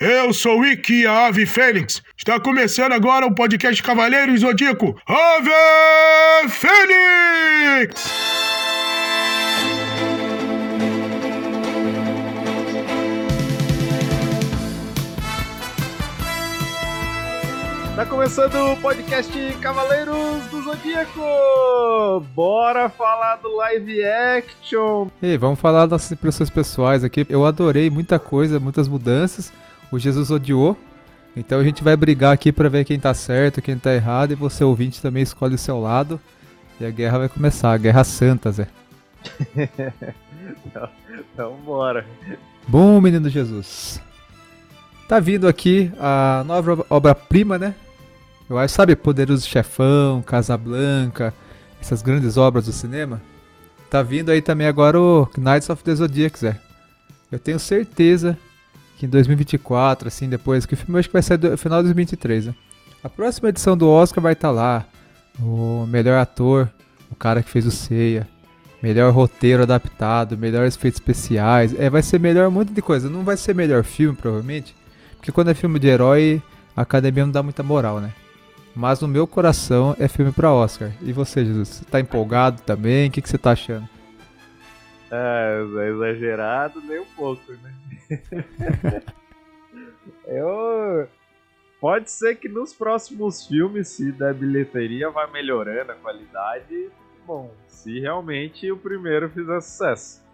Eu sou o Iki, a Ave Fênix. Está começando agora o podcast Cavaleiros Zodíaco. Ave Fênix! Tá começando o podcast Cavaleiros do Zodíaco! Bora falar do live action! E vamos falar das impressões pessoais aqui. Eu adorei muita coisa, muitas mudanças. O Jesus odiou. Então a gente vai brigar aqui para ver quem tá certo, quem tá errado. E você, ouvinte, também escolhe o seu lado. E a guerra vai começar, a Guerra Santa, Zé. então, então bora. Bom, menino Jesus. Tá vindo aqui a nova obra-prima, né? Eu acho, sabe, Poderoso Chefão, Casablanca, essas grandes obras do cinema. Tá vindo aí também agora o Knights of the Zodiac, Zé. Eu tenho certeza que em 2024, assim, depois, que o filme acho que vai sair no final de 2023, né? A próxima edição do Oscar vai estar tá lá. O melhor ator, o cara que fez o Ceia. Melhor roteiro adaptado, melhores efeitos especiais. É, vai ser melhor um monte de coisa. Não vai ser melhor filme, provavelmente. Porque quando é filme de herói, a academia não dá muita moral, né? Mas no meu coração é filme para Oscar. E você, Jesus? Você tá empolgado também? O que, que você tá achando? É, é exagerado nem um pouco, né? Eu. Pode ser que nos próximos filmes, se da bilheteria vai melhorando a qualidade, bom, se realmente o primeiro fizer sucesso.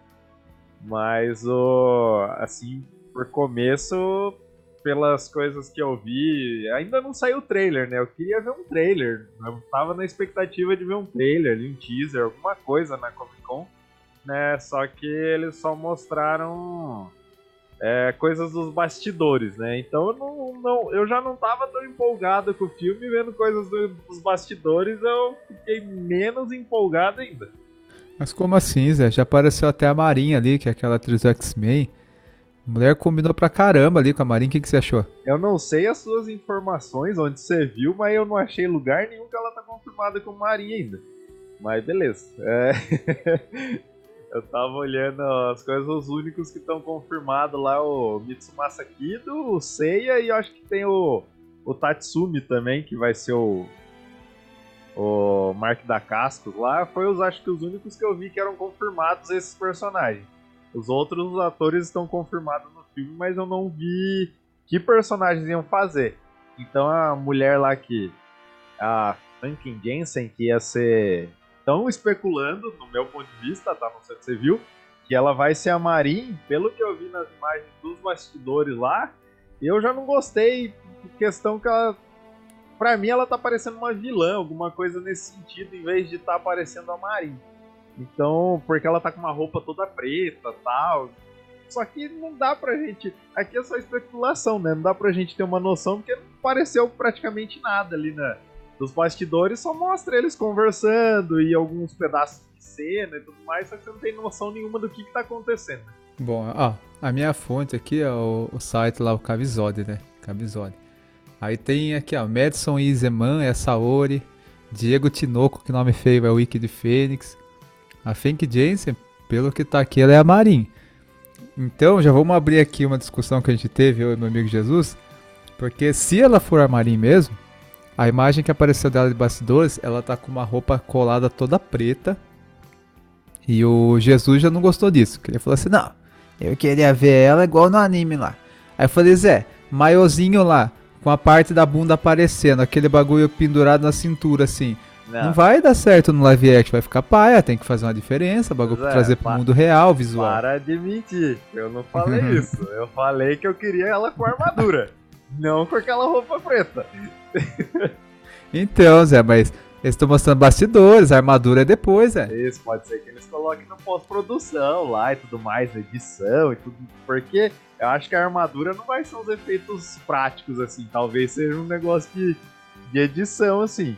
Mas o. Assim, por começo, pelas coisas que eu vi, ainda não saiu o trailer, né? Eu queria ver um trailer. Eu tava na expectativa de ver um trailer, um teaser, alguma coisa na Comic Con, né? Só que eles só mostraram é, coisas dos bastidores, né? Então eu, não, não, eu já não tava tão empolgado com o filme, vendo coisas do, dos bastidores, eu fiquei menos empolgado ainda. Mas como assim, Zé? Já apareceu até a Marinha ali, que é aquela atriz do X-Men. Mulher combinou pra caramba ali com a Marinha. O que, que você achou? Eu não sei as suas informações, onde você viu, mas eu não achei lugar nenhum que ela tá confirmada com Marinha ainda. Mas beleza. É... eu tava olhando as coisas, os únicos que estão confirmados lá, o Mitsumasa Kido, o Seiya e eu acho que tem o, o Tatsumi também, que vai ser o, o Mark da Cascos lá. Foi os, acho que os únicos que eu vi que eram confirmados esses personagens. Os outros atores estão confirmados no filme, mas eu não vi que personagens iam fazer. Então a mulher lá que. A Franklin Jensen, que ia ser. Estão especulando, no meu ponto de vista, tá? Não sei se você viu, que ela vai ser a Marin, pelo que eu vi nas imagens dos bastidores lá, eu já não gostei, questão que ela. Pra mim, ela tá parecendo uma vilã, alguma coisa nesse sentido, em vez de estar tá parecendo a Marin. Então, porque ela tá com uma roupa toda preta tal. Só que não dá pra gente. Aqui é só especulação, né? Não dá pra gente ter uma noção, porque não pareceu praticamente nada ali na, nos bastidores, só mostra eles conversando e alguns pedaços de cena e tudo mais, só que você não tem noção nenhuma do que, que tá acontecendo. Bom, ó, a minha fonte aqui é o, o site lá, o Cavizode, né? Cavizode. Aí tem aqui, ó, Madison Izeman é Saori, Diego Tinoco, que nome feio é o Wiki de Fênix, a Fink Jensen, pelo que tá aqui, ela é a Marin. Então, já vamos abrir aqui uma discussão que a gente teve, eu e meu amigo Jesus. Porque se ela for a Marin mesmo, a imagem que apareceu dela de bastidores, ela tá com uma roupa colada toda preta. E o Jesus já não gostou disso. Ele falou assim: não, eu queria ver ela igual no anime lá. Aí eu falei: Zé, maiozinho lá, com a parte da bunda aparecendo, aquele bagulho pendurado na cintura assim. Não. não. vai dar certo no live action, vai ficar paia, tem que fazer uma diferença, bagulho pra é, trazer pro mundo real, visual. Para de mentir, eu não falei isso. Eu falei que eu queria ela com armadura, não com aquela roupa preta. então, Zé, mas eles estão mostrando bastidores, a armadura é depois, Zé. Isso, pode ser que eles coloquem na pós-produção lá e tudo mais, edição e tudo, porque eu acho que a armadura não vai ser uns efeitos práticos assim, talvez seja um negócio de, de edição assim.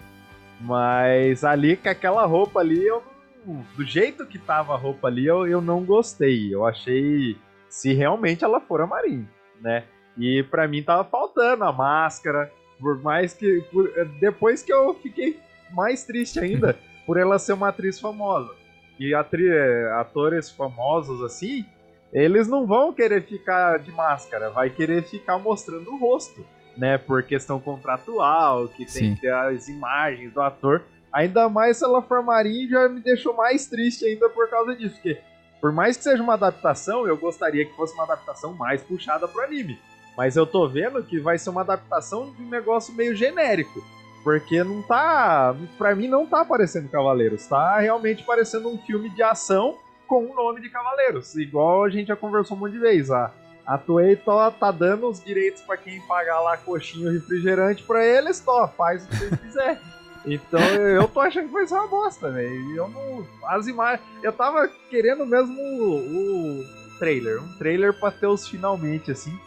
Mas ali com aquela roupa ali, eu do jeito que tava a roupa ali, eu, eu não gostei. Eu achei se realmente ela for a Marin, né? E para mim tava faltando a máscara, por mais que por, depois que eu fiquei mais triste ainda por ela ser uma atriz famosa. E atri, atores famosos assim, eles não vão querer ficar de máscara, vai querer ficar mostrando o rosto, né? Por questão contratual, que tem Sim. que ter as imagens do ator. Ainda mais se ela for marinha, já me deixou mais triste ainda por causa disso. Porque, por mais que seja uma adaptação, eu gostaria que fosse uma adaptação mais puxada pro anime. Mas eu tô vendo que vai ser uma adaptação de um negócio meio genérico. Porque não tá. Pra mim não tá parecendo Cavaleiros. Tá realmente parecendo um filme de ação com o nome de Cavaleiros. Igual a gente já conversou um monte de vezes. A, a Toei tá, tá dando os direitos pra quem pagar lá coxinha e refrigerante pra eles, tó, faz o que vocês quiserem. Então eu tô achando que vai ser uma bosta, velho. Eu não. As imagens. Eu tava querendo mesmo o, o trailer. Um trailer pra ter os finalmente, assim.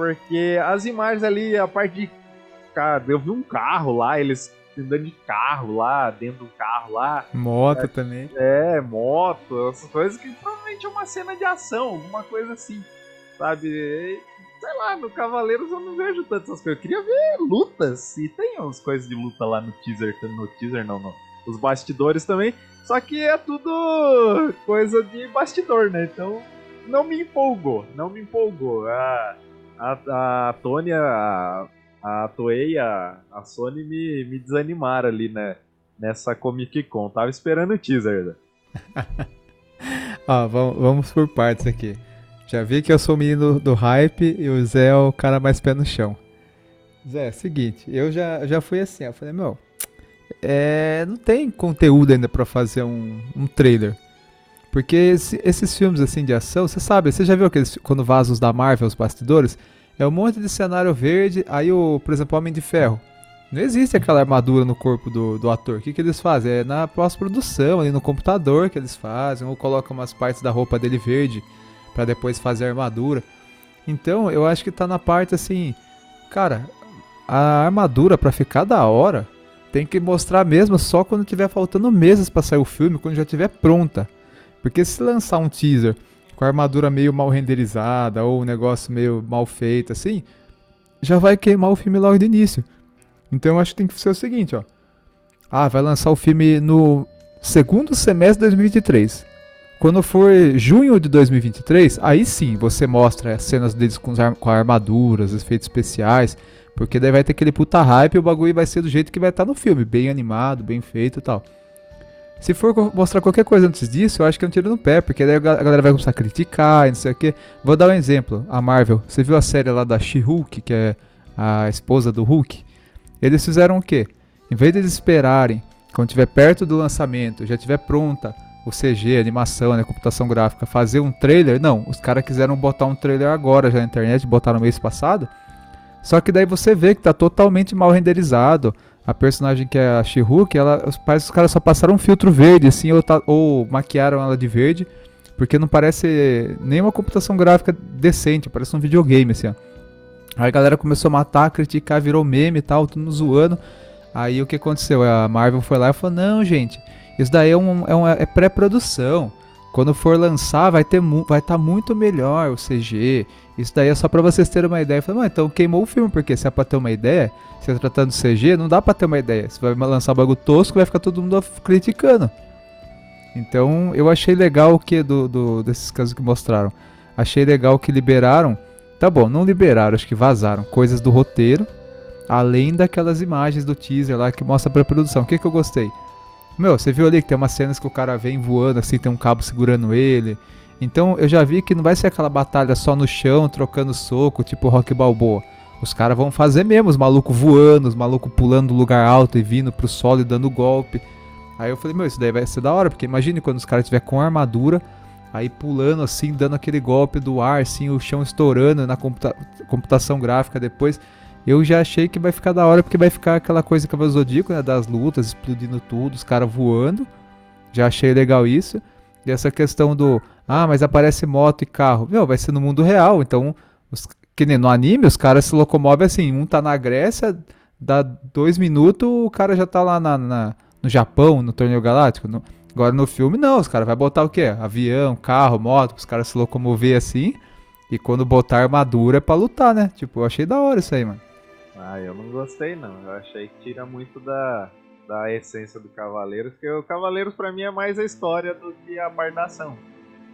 Porque as imagens ali, a parte de. Cara, eu vi um carro lá, eles andando de carro lá, dentro do carro lá. Moto também. É, moto, essas coisas que provavelmente é uma cena de ação, alguma coisa assim. Sabe? E, Sei lá, no Cavaleiros eu não vejo tantas essas coisas. Eu queria ver lutas. E tem umas coisas de luta lá no teaser. No teaser não, não. Os bastidores também. Só que é tudo coisa de bastidor, né? Então não me empolgou. Não me empolgou. A, a, a Tônia, a, a Toei, a, a Sony me, me desanimaram ali, né? Nessa Comic Con. Tava esperando o teaser. Né? Ó, vamos, vamos por partes aqui. Já vi que eu sou o menino do hype e o Zé é o cara mais pé no chão. Zé, seguinte, eu já, já fui assim, eu falei, meu, é, não tem conteúdo ainda pra fazer um, um trailer. Porque esse- esses filmes assim de ação, você sabe, você já viu aqueles quando vaza os da Marvel, os bastidores? É um monte de cenário verde, aí o, por exemplo, Homem de Ferro. Não existe aquela armadura no corpo do, do ator. O que, que eles fazem? É na pós-produção, ali no computador que eles fazem, ou colocam umas partes da roupa dele verde pra depois fazer a armadura. Então, eu acho que tá na parte assim, cara, a armadura pra ficar da hora tem que mostrar mesmo só quando tiver faltando meses pra sair o filme, quando já tiver pronta. Porque se lançar um teaser com a armadura meio mal renderizada ou um negócio meio mal feito assim, já vai queimar o filme logo de início. Então eu acho que tem que ser o seguinte, ó. Ah, vai lançar o filme no segundo semestre de 2023. Quando for junho de 2023, aí sim você mostra as cenas deles com, ar- com armaduras, os efeitos especiais, porque daí vai ter aquele puta hype e o bagulho vai ser do jeito que vai estar no filme, bem animado, bem feito e tal. Se for mostrar qualquer coisa antes disso, eu acho que é um tiro no pé, porque daí a ga- a galera vai começar a criticar e não sei o que. Vou dar um exemplo, a Marvel. Você viu a série lá da She-Hulk, que é a esposa do Hulk? Eles fizeram o quê? Em vez de esperarem, quando estiver perto do lançamento, já estiver pronta o CG, a animação, né, a computação gráfica, fazer um trailer, não. Os caras quiseram botar um trailer agora já na internet, botaram no mês passado. Só que daí você vê que tá totalmente mal renderizado. A personagem que é a She-Hulk, ela, parece que os caras só passaram um filtro verde, assim, ou, ou maquiaram ela de verde, porque não parece nenhuma computação gráfica decente, parece um videogame, assim, ó. Aí a galera começou a matar, criticar, virou meme e tal, tudo zoando. Aí o que aconteceu? A Marvel foi lá e falou: Não, gente, isso daí é, um, é, uma- é pré-produção. Quando for lançar, vai ter vai estar muito melhor o CG. Isso daí é só pra vocês terem uma ideia. Falei, "Não, então queimou o filme, porque se é pra ter uma ideia, se é tratando CG, não dá pra ter uma ideia. Você vai lançar um bagulho tosco, vai ficar todo mundo criticando. Então eu achei legal o que do, do- desses casos que mostraram. Achei legal que liberaram. Tá bom, não liberaram, acho que vazaram coisas do roteiro, além daquelas imagens do teaser lá que mostra a pré-produção. O que, que eu gostei? Meu, você viu ali que tem umas cenas que o cara vem voando assim, tem um cabo segurando ele. Então eu já vi que não vai ser aquela batalha só no chão, trocando soco, tipo Rock Balboa. Os caras vão fazer mesmo, os malucos voando, os malucos pulando do lugar alto e vindo pro solo e dando golpe. Aí eu falei, meu, isso daí vai ser da hora, porque imagine quando os caras estiver com armadura, aí pulando assim, dando aquele golpe do ar, assim, o chão estourando na computa- computação gráfica depois. Eu já achei que vai ficar da hora, porque vai ficar aquela coisa que o Zodíaco, né, das lutas, explodindo tudo, os caras voando. Já achei legal isso. E essa questão do, ah, mas aparece moto e carro. Meu, vai ser no mundo real, então, os- que nem no anime, os caras se locomovem assim, um tá na Grécia, dá dois minutos, o cara já tá lá na, na- no Japão, no torneio galáctico. No- agora no filme, não, os caras vai botar o quê? Avião, carro, moto, os caras se locomover assim. E quando botar armadura é pra lutar, né? Tipo, eu achei da hora isso aí, mano. Ah, eu não gostei não. Eu achei que tira muito da, da essência do Cavaleiros, porque o Cavaleiros pra mim é mais a história do que a parte da ação.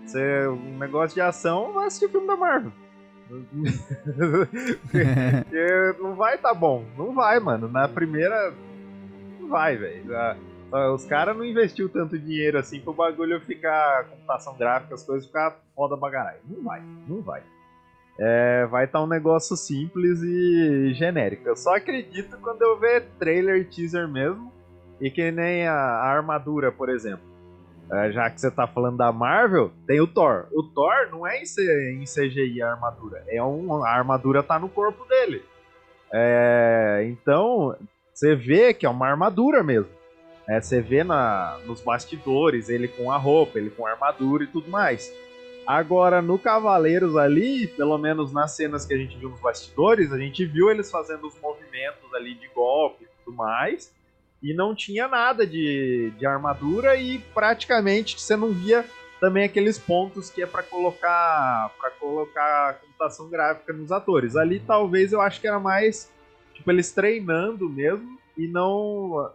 Você, um negócio de ação, vai assistir filme da Marvel. Porque não vai tá bom. Não vai, mano. Na primeira. Não vai, velho. Os caras não investiu tanto dinheiro assim pro bagulho ficar. computação gráfica, as coisas ficar foda bagarai. Não vai, não vai. É, vai estar tá um negócio simples e genérico. Eu só acredito quando eu ver trailer teaser mesmo. E que nem a, a armadura, por exemplo. É, já que você tá falando da Marvel, tem o Thor. O Thor não é em CGI a armadura. É um, a armadura tá no corpo dele. É, então, você vê que é uma armadura mesmo. É, você vê na, nos bastidores ele com a roupa, ele com a armadura e tudo mais. Agora, no Cavaleiros ali, pelo menos nas cenas que a gente viu nos bastidores, a gente viu eles fazendo os movimentos ali de golpe e tudo mais e não tinha nada de, de armadura e praticamente você não via também aqueles pontos que é para colocar para colocar computação gráfica nos atores. Ali talvez eu acho que era mais tipo eles treinando mesmo e não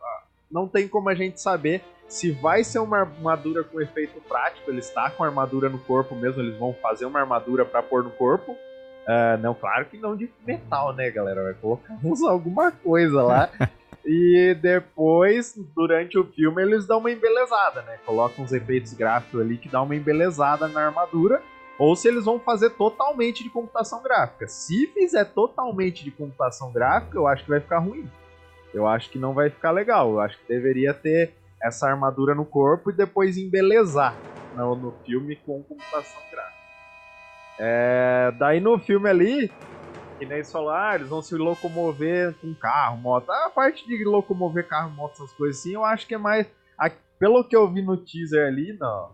não tem como a gente saber se vai ser uma armadura com efeito prático, ele está com armadura no corpo mesmo, eles vão fazer uma armadura para pôr no corpo. Uh, não, claro que não de metal, né, galera? Vai colocar alguma coisa lá E depois, durante o filme, eles dão uma embelezada, né? Colocam uns efeitos gráficos ali que dá uma embelezada na armadura. Ou se eles vão fazer totalmente de computação gráfica. Se fizer totalmente de computação gráfica, eu acho que vai ficar ruim. Eu acho que não vai ficar legal. Eu acho que deveria ter essa armadura no corpo e depois embelezar no, no filme com computação gráfica. É, daí no filme ali, que nem solar, eles vão se locomover com carro, moto. A parte de locomover carro, moto, essas coisas assim, eu acho que é mais. A, pelo que eu vi no teaser ali, não.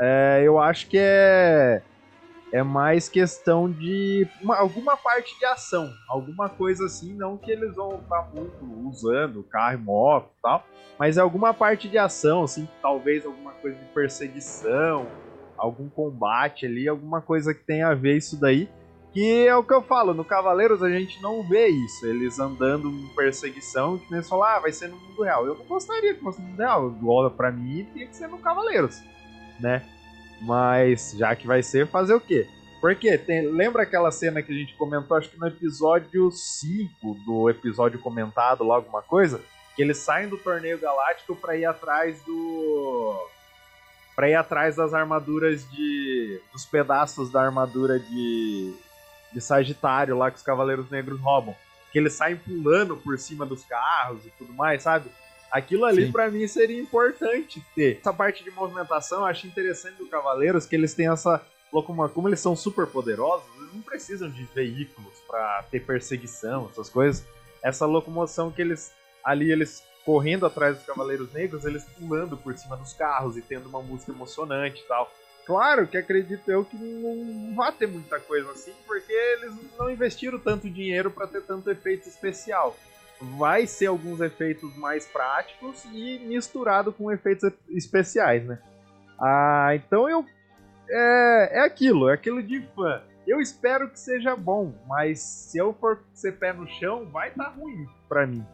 É, eu acho que é. É mais questão de uma, alguma parte de ação, alguma coisa assim, não que eles vão estar muito usando carro e moto e tal, mas é alguma parte de ação, assim, talvez alguma coisa de perseguição, algum combate ali, alguma coisa que tenha a ver isso daí. Que é o que eu falo, no Cavaleiros a gente não vê isso, eles andando em perseguição, que nem falar, ah, vai ser no mundo real. Eu não gostaria que fosse no mundo real, igual pra mim tinha que ser no Cavaleiros, né? Mas já que vai ser, fazer o quê? Porque tem, lembra aquela cena que a gente comentou, acho que no episódio 5 do episódio comentado, lá alguma coisa? Que eles saem do torneio galáctico para ir atrás do. para ir atrás das armaduras de. dos pedaços da armadura de de Sagitário lá que os Cavaleiros Negros roubam. Que eles saem pulando por cima dos carros e tudo mais, sabe? Aquilo ali para mim seria importante ter. Essa parte de movimentação eu acho interessante do Cavaleiros que eles têm essa locomoção. Como eles são super poderosos, eles não precisam de veículos para ter perseguição, essas coisas. Essa locomoção que eles ali eles correndo atrás dos Cavaleiros Negros, eles pulando por cima dos carros e tendo uma música emocionante e tal. Claro que acredito eu que não vai ter muita coisa assim, porque eles não investiram tanto dinheiro para ter tanto efeito especial. Vai ser alguns efeitos mais práticos e misturado com efeitos especiais, né? Ah, então eu. É, é aquilo, é aquilo de fã. Eu espero que seja bom, mas se eu for ser pé no chão, vai estar tá ruim pra mim.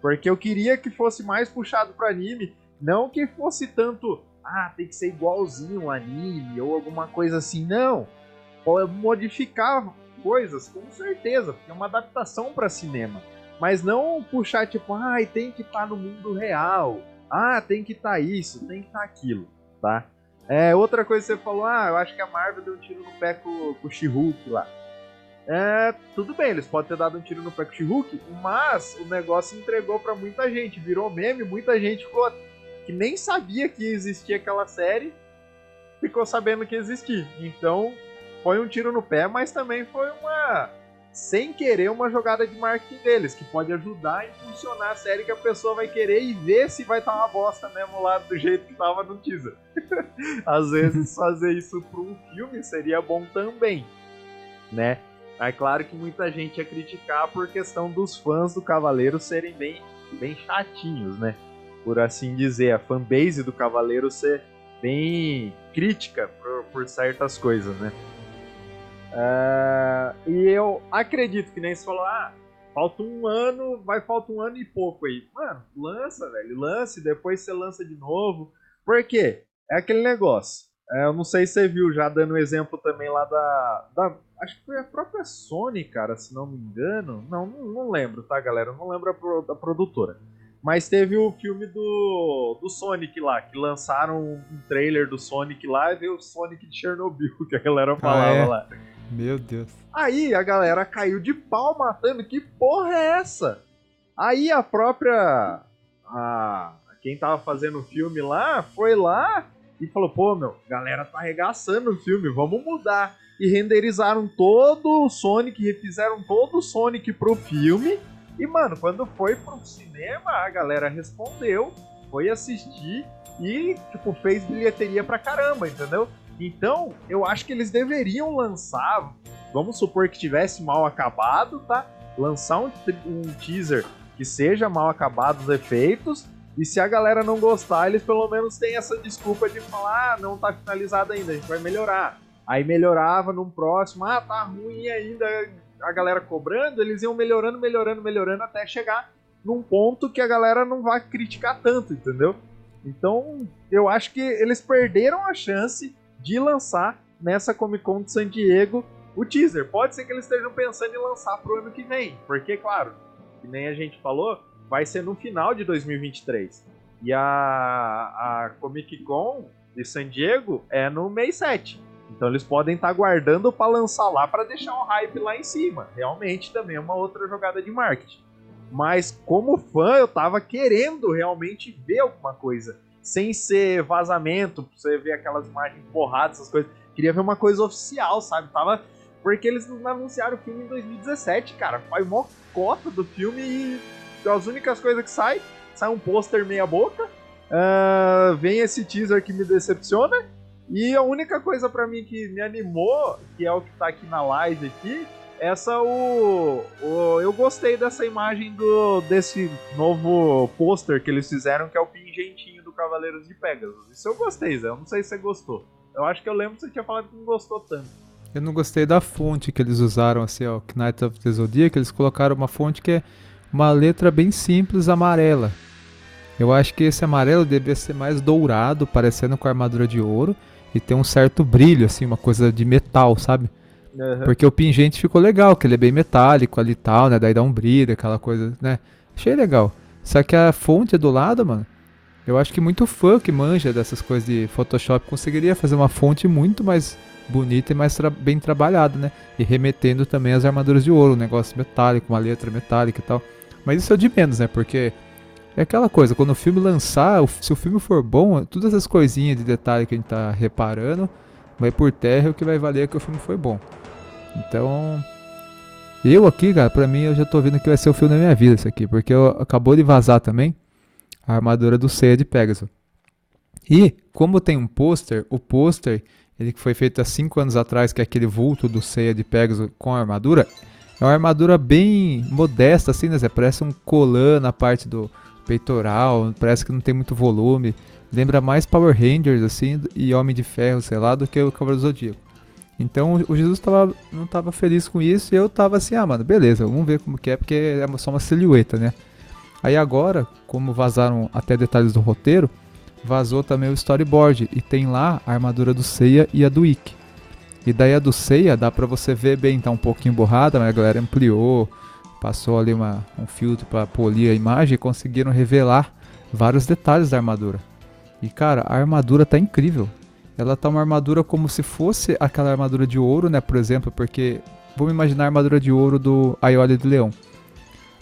Porque eu queria que fosse mais puxado para anime, não que fosse tanto ah, tem que ser igualzinho um anime ou alguma coisa assim. Não. Modificar coisas, com certeza, porque é uma adaptação para cinema. Mas não puxar tipo, ah, tem que estar tá no mundo real. Ah, tem que estar tá isso, tem que estar tá aquilo, tá? É, outra coisa que você falou, ah, eu acho que a Marvel deu um tiro no pé com, com o She-Hulk lá. É, tudo bem, eles podem ter dado um tiro no pé com o She-Hulk, mas o negócio entregou para muita gente, virou meme, muita gente ficou que nem sabia que existia aquela série, ficou sabendo que existia. Então, foi um tiro no pé, mas também foi uma sem querer uma jogada de marketing deles, que pode ajudar a impulsionar a série que a pessoa vai querer e ver se vai estar tá uma bosta mesmo lá do jeito que estava no teaser. Às vezes fazer isso para um filme seria bom também, né? É claro que muita gente ia criticar por questão dos fãs do Cavaleiro serem bem, bem chatinhos, né? por assim dizer, a fanbase do Cavaleiro ser bem crítica por, por certas coisas, né? Uh, e eu acredito que nem se falou, ah, falta um ano, vai falta um ano e pouco aí. Mano, lança, velho, lance, depois você lança de novo. Por quê? É aquele negócio. É, eu não sei se você viu, já dando um exemplo também lá da, da. Acho que foi a própria Sony, cara, se não me engano. Não, não, não lembro, tá, galera? Eu não lembro a, pro, a, produtora. Mas teve o filme do, do Sonic lá, que lançaram um trailer do Sonic lá e veio o Sonic de Chernobyl, que a galera falava ah, é? lá. Meu Deus. Aí a galera caiu de pau matando. Que porra é essa? Aí a própria. A, quem tava fazendo o filme lá foi lá e falou: pô, meu, galera tá arregaçando o filme, vamos mudar. E renderizaram todo o Sonic, refizeram todo o Sonic pro filme. E, mano, quando foi pro cinema, a galera respondeu, foi assistir e, tipo, fez bilheteria pra caramba, entendeu? Então, eu acho que eles deveriam lançar, vamos supor que tivesse mal acabado, tá? Lançar um, um teaser que seja mal acabado os efeitos e se a galera não gostar, eles pelo menos têm essa desculpa de falar: ah, não tá finalizado ainda, a gente vai melhorar. Aí melhorava num próximo, ah, tá ruim ainda, a galera cobrando, eles iam melhorando, melhorando, melhorando até chegar num ponto que a galera não vai criticar tanto, entendeu? Então, eu acho que eles perderam a chance de lançar nessa Comic Con de San Diego o teaser. Pode ser que eles estejam pensando em lançar pro ano que vem, porque, claro, que nem a gente falou, vai ser no final de 2023. E a, a Comic Con de San Diego é no mês 7. Então eles podem estar tá guardando para lançar lá para deixar um hype lá em cima. Realmente também é uma outra jogada de marketing. Mas como fã, eu tava querendo realmente ver alguma coisa. Sem ser vazamento, pra você ver aquelas imagens borradas, essas coisas. Queria ver uma coisa oficial, sabe? Tava. Porque eles anunciaram o filme em 2017, cara. Foi mó cota do filme e as únicas coisas que sai, sai um pôster meia boca, uh, vem esse teaser que me decepciona, e a única coisa para mim que me animou, que é o que tá aqui na live aqui, essa o, o, eu gostei dessa imagem do desse novo pôster que eles fizeram que é o pingentinho Cavaleiros de Pegasus. Isso eu gostei, Zé. Eu não sei se você gostou. Eu acho que eu lembro que você tinha falado que não gostou tanto. Eu não gostei da fonte que eles usaram, assim, ó, Knight of the Zodiac, eles colocaram uma fonte que é uma letra bem simples amarela. Eu acho que esse amarelo devia ser mais dourado, parecendo com a armadura de ouro, e ter um certo brilho, assim, uma coisa de metal, sabe? Uhum. Porque o pingente ficou legal, que ele é bem metálico ali e tal, né? Daí dá um brilho, aquela coisa, né? Achei legal. Só que a fonte do lado, mano, eu acho que muito fã que manja dessas coisas de Photoshop conseguiria fazer uma fonte muito mais bonita e mais tra bem trabalhada, né? E remetendo também às armaduras de ouro, um negócio metálico, uma letra metálica e tal. Mas isso é de menos, né? Porque é aquela coisa, quando o filme lançar, se o filme for bom, todas essas coisinhas de detalhe que a gente tá reparando, vai por terra o que vai valer é que o filme foi bom. Então, eu aqui, cara, pra mim eu já tô vendo que vai ser o filme da minha vida isso aqui, porque eu, acabou de vazar também a armadura do Seiya de Pegasus. E, como tem um pôster, o pôster, ele que foi feito há 5 anos atrás, que é aquele vulto do Seiya de Pegasus com a armadura, é uma armadura bem modesta, assim, né? Parece um colã na parte do peitoral, parece que não tem muito volume. Lembra mais Power Rangers, assim, e Homem de Ferro, sei lá, do que o Cavaleiro Zodíaco. Então o Jesus tava, não estava feliz com isso e eu tava assim, ah, mano, beleza, vamos ver como que é, porque é só uma silhueta, né? Aí agora, como vazaram até detalhes do roteiro, vazou também o storyboard e tem lá a armadura do Seiya e a do Ikki. E daí a do Seiya dá pra você ver bem, tá um pouquinho borrada, mas a galera ampliou, passou ali uma, um filtro para polir a imagem e conseguiram revelar vários detalhes da armadura. E cara, a armadura tá incrível. Ela tá uma armadura como se fosse aquela armadura de ouro, né, por exemplo, porque vamos imaginar a armadura de ouro do Aioli de Leão.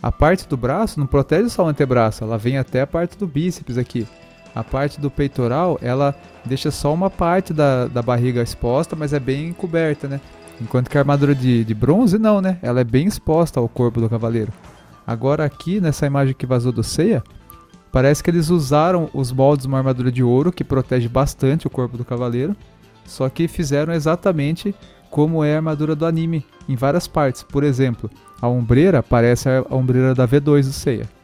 A parte do braço não protege só o antebraço, ela vem até a parte do bíceps aqui. A parte do peitoral, ela deixa só uma parte da, da barriga exposta, mas é bem coberta, né? Enquanto que a armadura de, de bronze, não, né? Ela é bem exposta ao corpo do cavaleiro. Agora aqui, nessa imagem que vazou do Seiya, parece que eles usaram os moldes de uma armadura de ouro, que protege bastante o corpo do cavaleiro, só que fizeram exatamente como é a armadura do anime, em várias partes. Por exemplo, a ombreira parece a ombreira da V2 do Seiya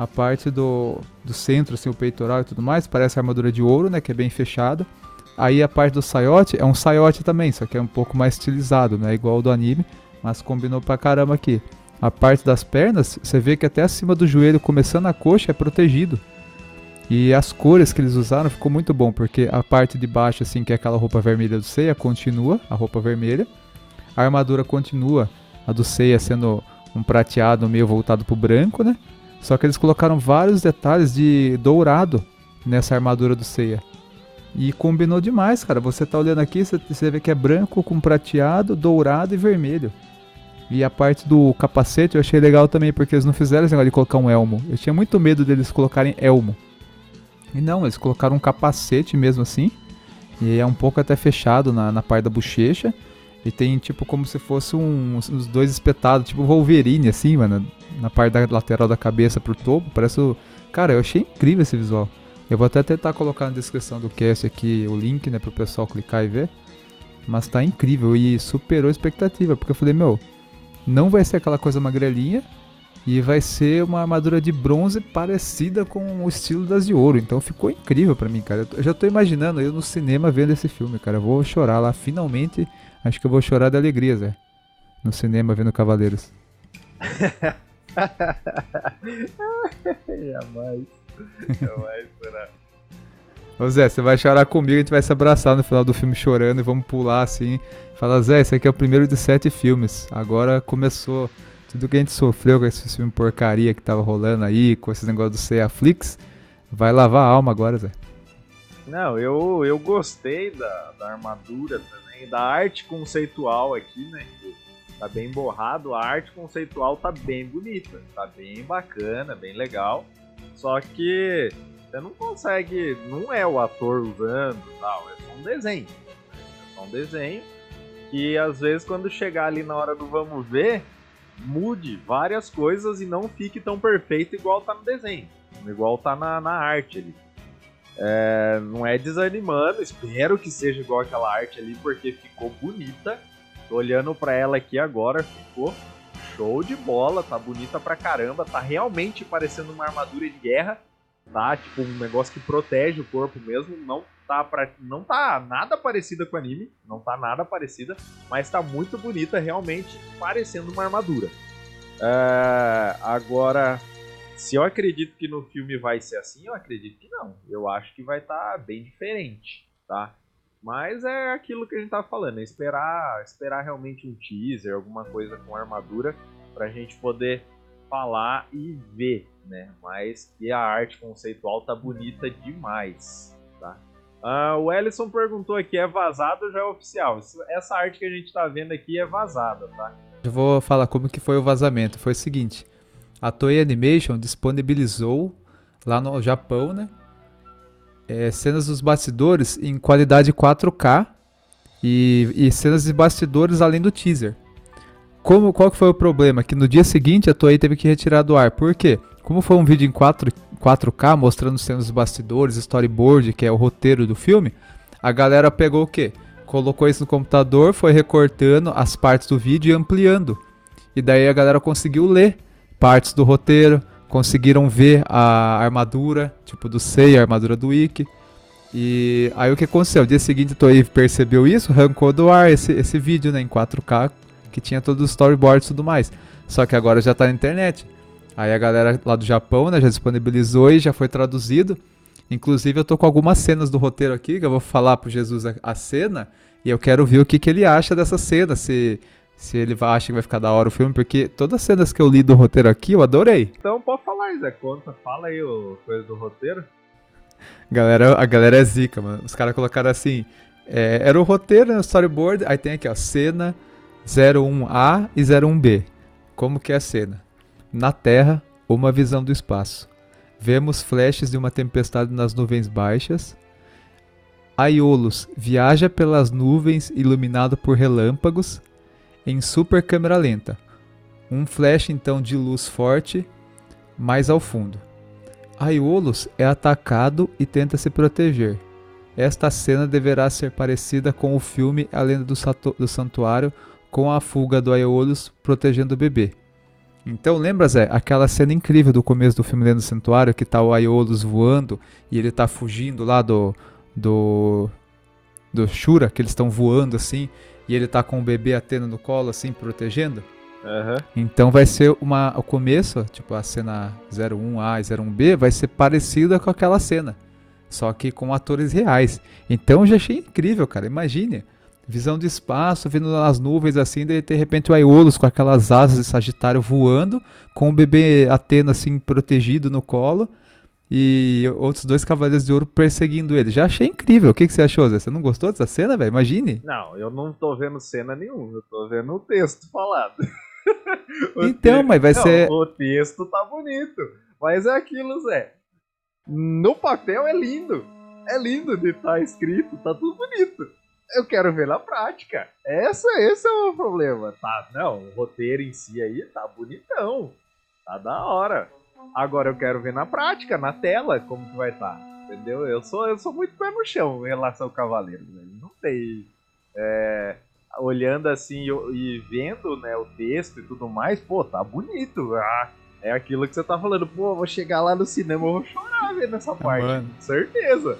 a parte do, do centro, assim, o peitoral e tudo mais, parece a armadura de ouro, né, que é bem fechada. Aí a parte do saiote é um saiote também, só que é um pouco mais estilizado, não é igual do anime, mas combinou pra caramba aqui. A parte das pernas, você vê que até acima do joelho, começando a coxa, é protegido. E as cores que eles usaram ficou muito bom, porque a parte de baixo, assim, que é aquela roupa vermelha do Seiya, continua, a roupa vermelha. A armadura continua, a do Seiya sendo um prateado meio voltado pro branco, né? Só que eles colocaram vários detalhes de dourado nessa armadura do Seiya. E combinou demais, cara. Você tá olhando aqui, você vê que é branco com prateado, dourado e vermelho. E a parte do capacete eu achei legal também, porque eles não fizeram esse negócio de colocar um elmo. Eu tinha muito medo deles colocarem elmo. E não, eles colocaram um capacete mesmo assim. E é um pouco até fechado na, na parte da bochecha. E tem tipo como se fosse um, uns dois espetados, tipo Wolverine, assim, mano. Na parte da lateral da cabeça pro topo. Parece o. Cara, eu achei incrível esse visual. Eu vou até tentar colocar na descrição do cast aqui o link, né, pro pessoal clicar e ver. Mas tá incrível e superou a expectativa. Porque eu falei, meu, não vai ser aquela coisa magrelinha. E vai ser uma armadura de bronze parecida com o estilo das de ouro. Então ficou incrível para mim, cara. Eu já tô imaginando eu no cinema vendo esse filme, cara. Eu vou chorar lá. Finalmente, acho que eu vou chorar de alegria, Zé. No cinema vendo Cavaleiros. Jamais. Jamais será. Ô Zé, você vai chorar comigo, a gente vai se abraçar no final do filme chorando e vamos pular assim. Fala, Zé, esse aqui é o primeiro de sete filmes. Agora começou tudo que a gente sofreu com esse filme porcaria que tava rolando aí, com esses negócios do Ceaflix, vai lavar a alma agora, Zé. Não, eu, eu gostei da, da armadura também, da arte conceitual aqui, né? Tá bem borrado, a arte conceitual tá bem bonita, tá bem bacana, bem legal. Só que você não consegue, não é o ator usando tal, é só um desenho. É só um desenho que às vezes quando chegar ali na hora do vamos ver, mude várias coisas e não fique tão perfeito igual tá no desenho, igual tá na, na arte ali. É, não é desanimando, espero que seja igual aquela arte ali, porque ficou bonita. Tô olhando pra ela aqui agora, ficou show de bola, tá bonita pra caramba, tá realmente parecendo uma armadura de guerra, tá? Tipo um negócio que protege o corpo mesmo, não tá pra, não tá nada parecida com anime, não tá nada parecida, mas tá muito bonita, realmente parecendo uma armadura. Uh, agora, se eu acredito que no filme vai ser assim, eu acredito que não. Eu acho que vai estar tá bem diferente, tá? Mas é aquilo que a gente tá falando, é esperar, esperar realmente um teaser, alguma coisa com armadura, pra gente poder falar e ver, né? Mas que a arte conceitual tá bonita demais, tá? Uh, o Ellison perguntou aqui, é vazado ou já é oficial? Essa arte que a gente tá vendo aqui é vazada, tá? Eu vou falar como que foi o vazamento. Foi o seguinte, a Toei Animation disponibilizou lá no Japão, né? É, cenas dos bastidores em qualidade 4K e, e, cenas de bastidores além do teaser. Como, qual que foi o problema? Que no dia seguinte a Toei teve que retirar do ar. Por quê? Como foi um vídeo em 4, 4K mostrando cenas dos bastidores, storyboard, que é o roteiro do filme, a galera pegou o quê? Colocou isso no computador, foi recortando as partes do vídeo e ampliando. E daí a galera conseguiu ler partes do roteiro, conseguiram ver a armadura, tipo do Sei, a armadura do Ikki. E aí o que aconteceu? No dia seguinte Toei percebeu isso, arrancou do ar esse, esse vídeo né, em 4K, que tinha todos os storyboards e tudo mais. Só que agora já tá na internet. Aí a galera lá do Japão, né, já disponibilizou e já foi traduzido. Inclusive eu tô com algumas cenas do roteiro aqui, que eu vou falar pro Jesus a, a cena, e eu quero ver o que, que ele acha dessa cena, se, se ele vai, acha que vai ficar da hora o filme, porque todas as cenas que eu li do roteiro aqui, eu adorei. Então pode falar, Zé, conta, fala aí o coisa do roteiro. Galera, a galera é zica, mano. Os caras colocaram assim, é, era o roteiro, né, o storyboard, aí tem aqui, ó, cena 01A e 01B. Como que é a cena? Na Terra, uma visão do espaço. Vemos flashes de uma tempestade nas nuvens baixas. Aiolos viaja pelas nuvens iluminado por relâmpagos em super câmera lenta. Um flash então de luz forte mais ao fundo. Aiolos é atacado e tenta se proteger. Esta cena deverá ser parecida com o filme A Lenda do, do Santuário, com a fuga do Aiolos protegendo o bebê. Então lembra, Zé, aquela cena incrível do começo do filme Lendo do Santuário, que tá o Aiolos voando e ele tá fugindo lá do. do. do Shura, que eles estão voando assim, e ele tá com o bebê Atena no colo, assim, protegendo? Aham. Então vai ser uma. O começo, tipo a cena 01A e 01B, vai ser parecida com aquela cena. Só que com atores reais. Então eu já achei incrível, cara. Imagine. Visão de espaço, vindo nas nuvens assim, de repente o Aiolos com aquelas asas de Sagitário voando, com o bebê Atena assim protegido no colo e outros dois cavaleiros de ouro perseguindo ele. Já achei incrível. O que, que você achou, Zé? Você não gostou dessa cena, velho? Imagine. Não, eu não tô vendo cena nenhuma, eu tô vendo o texto falado. O Então, mas vai Não, ser. O texto tá bonito, mas é aquilo, Zé. No papel é lindo. É lindo de estar escrito, tá tudo bonito. Eu quero ver na prática. Essa, esse é o problema. Tá, não, o roteiro em si aí tá bonitão. Tá da hora. Agora eu quero ver na prática, na tela, como que vai estar. entendeu? Eu sou, eu sou muito pé no chão em relação ao Cavaleiro. velho. Não tem. é, olhando assim e- e vendo né, o texto e tudo mais, pô, tá bonito. Ah, é aquilo que você tá falando. Pô, vou chegar lá no cinema, eu vou chorar vendo essa parte. mano. Certeza.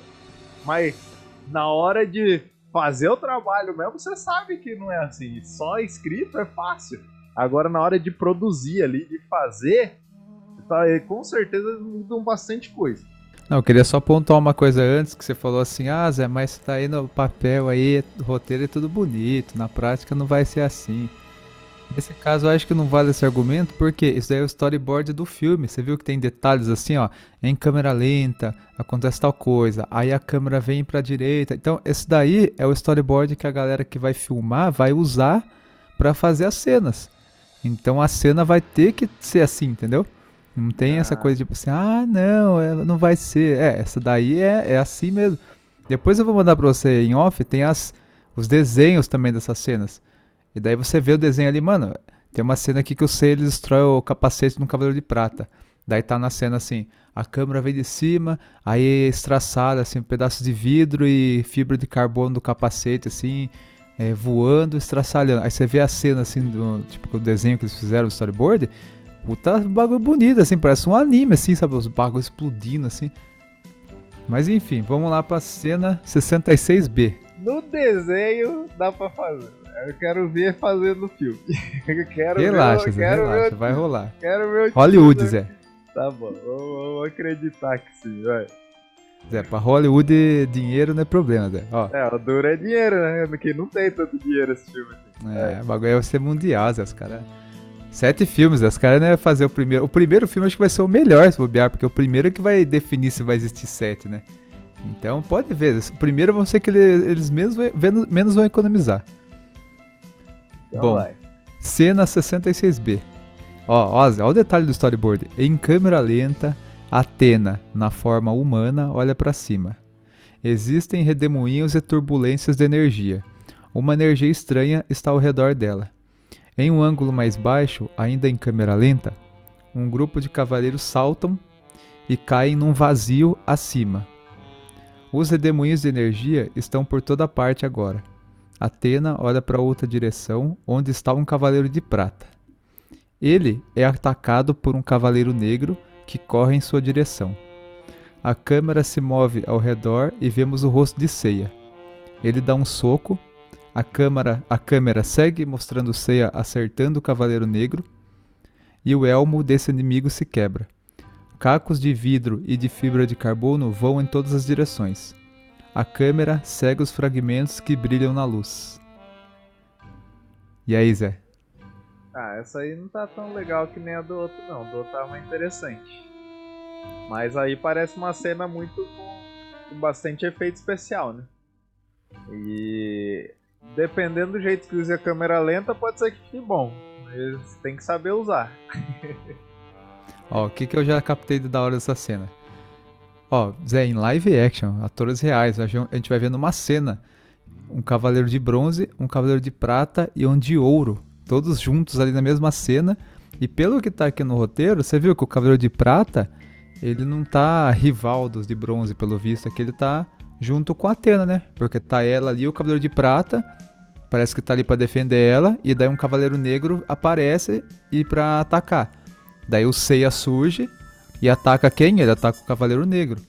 Mas na hora de fazer o trabalho mesmo, você sabe que não é assim. Só escrito é fácil. Agora, na hora de produzir ali, de fazer, tá, é, com certeza mudam bastante coisa. Não, eu queria só pontuar uma coisa antes, que você falou assim, ah, Zé, mas tá aí no papel aí, roteiro é tudo bonito, na prática não vai ser assim. Nesse caso, eu acho que não vale esse argumento, porque isso daí é o storyboard do filme. Você viu que tem detalhes assim, ó, em câmera lenta, acontece tal coisa, aí a câmera vem pra direita. Então, esse daí é o storyboard que a galera que vai filmar vai usar pra fazer as cenas. Então, a cena vai ter que ser assim, entendeu? Não tem essa Ah. coisa tipo assim, ah, não, é- não vai ser. É, essa daí é, é assim mesmo. Depois eu vou mandar pra você em off, tem as, os desenhos também dessas cenas. E daí você vê o desenho ali, mano. Tem uma cena aqui que o Sei ele destrói o capacete de um cavaleiro de prata. Daí tá na cena assim, a câmera vem de cima, aí é estraçada, assim, um pedaço de vidro e fibra de carbono do capacete, assim, é, voando, estraçalhando. Aí você vê a cena assim, do, tipo, o desenho que eles fizeram do storyboard. Puta bagulho bonito, assim, parece um anime, assim, sabe? Os bagulhos explodindo, assim. Mas enfim, vamos lá pra cena 66B. No desenho dá pra fazer. Eu quero ver fazendo no filme. Eu quero Relaxa, ver, Zé, quero relaxa, ver, vai rolar. Quero ver Hollywood. Zé. Tá bom, vamos, acreditar que sim, vai. Zé, pra Hollywood dinheiro não é problema, Zé. Ó, É, o duro é dinheiro, né? Porque não tem tanto dinheiro esse filme assim. é, o bagulho vai ser mundial, Zé, os caras... Sete filmes, os caras não iam fazer o primeiro... O primeiro filme acho que vai ser o melhor, se bobear, porque o primeiro é que vai definir se vai existir sete, né? Então, pode ver, o primeiro vão ser que ele- eles menos, vão- menos vão economizar. Então Bom. vai. Cena 66B. Ó, ó o detalhe do storyboard. Em câmera lenta, Atena, na forma humana, olha para cima. Existem redemoinhos e turbulências de energia. Uma energia estranha está ao redor dela. Em um ângulo mais baixo, ainda em câmera lenta, um grupo de cavaleiros saltam e caem num vazio acima. Os redemoinhos de energia estão por toda parte agora. Atena olha para outra direção, onde está um cavaleiro de prata. Ele é atacado por um cavaleiro negro que corre em sua direção. A câmera se move ao redor e vemos o rosto de Seiya. Ele dá um soco, a câmera, a câmera segue mostrando Seiya acertando o cavaleiro negro e o elmo desse inimigo se quebra. Cacos de vidro e de fibra de carbono voam em todas as direções. A câmera segue os fragmentos que brilham na luz. E aí, Zé? Ah, essa aí não tá tão legal que nem a do outro, não. Do outro tá mais interessante. Mas aí parece uma cena muito com bastante efeito especial, né? E dependendo do jeito que use a câmera lenta, pode ser que fique bom. Mas tem que saber usar. Ó, o que, que eu já captei da hora dessa cena? Ó, Zé, em live action, atores reais, a gen- a gente vai vendo uma cena. Um cavaleiro de bronze, um cavaleiro de prata e um de ouro. Todos juntos ali na mesma cena. E pelo que tá aqui no roteiro, você viu que o cavaleiro de prata, ele não tá rival dos de bronze, pelo visto. Aqui ele tá junto com a Atena, né? Porque tá ela ali, o cavaleiro de prata, parece que tá ali pra defender ela. E daí um cavaleiro negro aparece e pra atacar. Daí o Seiya surge e ataca quem? Ele ataca o Cavaleiro Negro.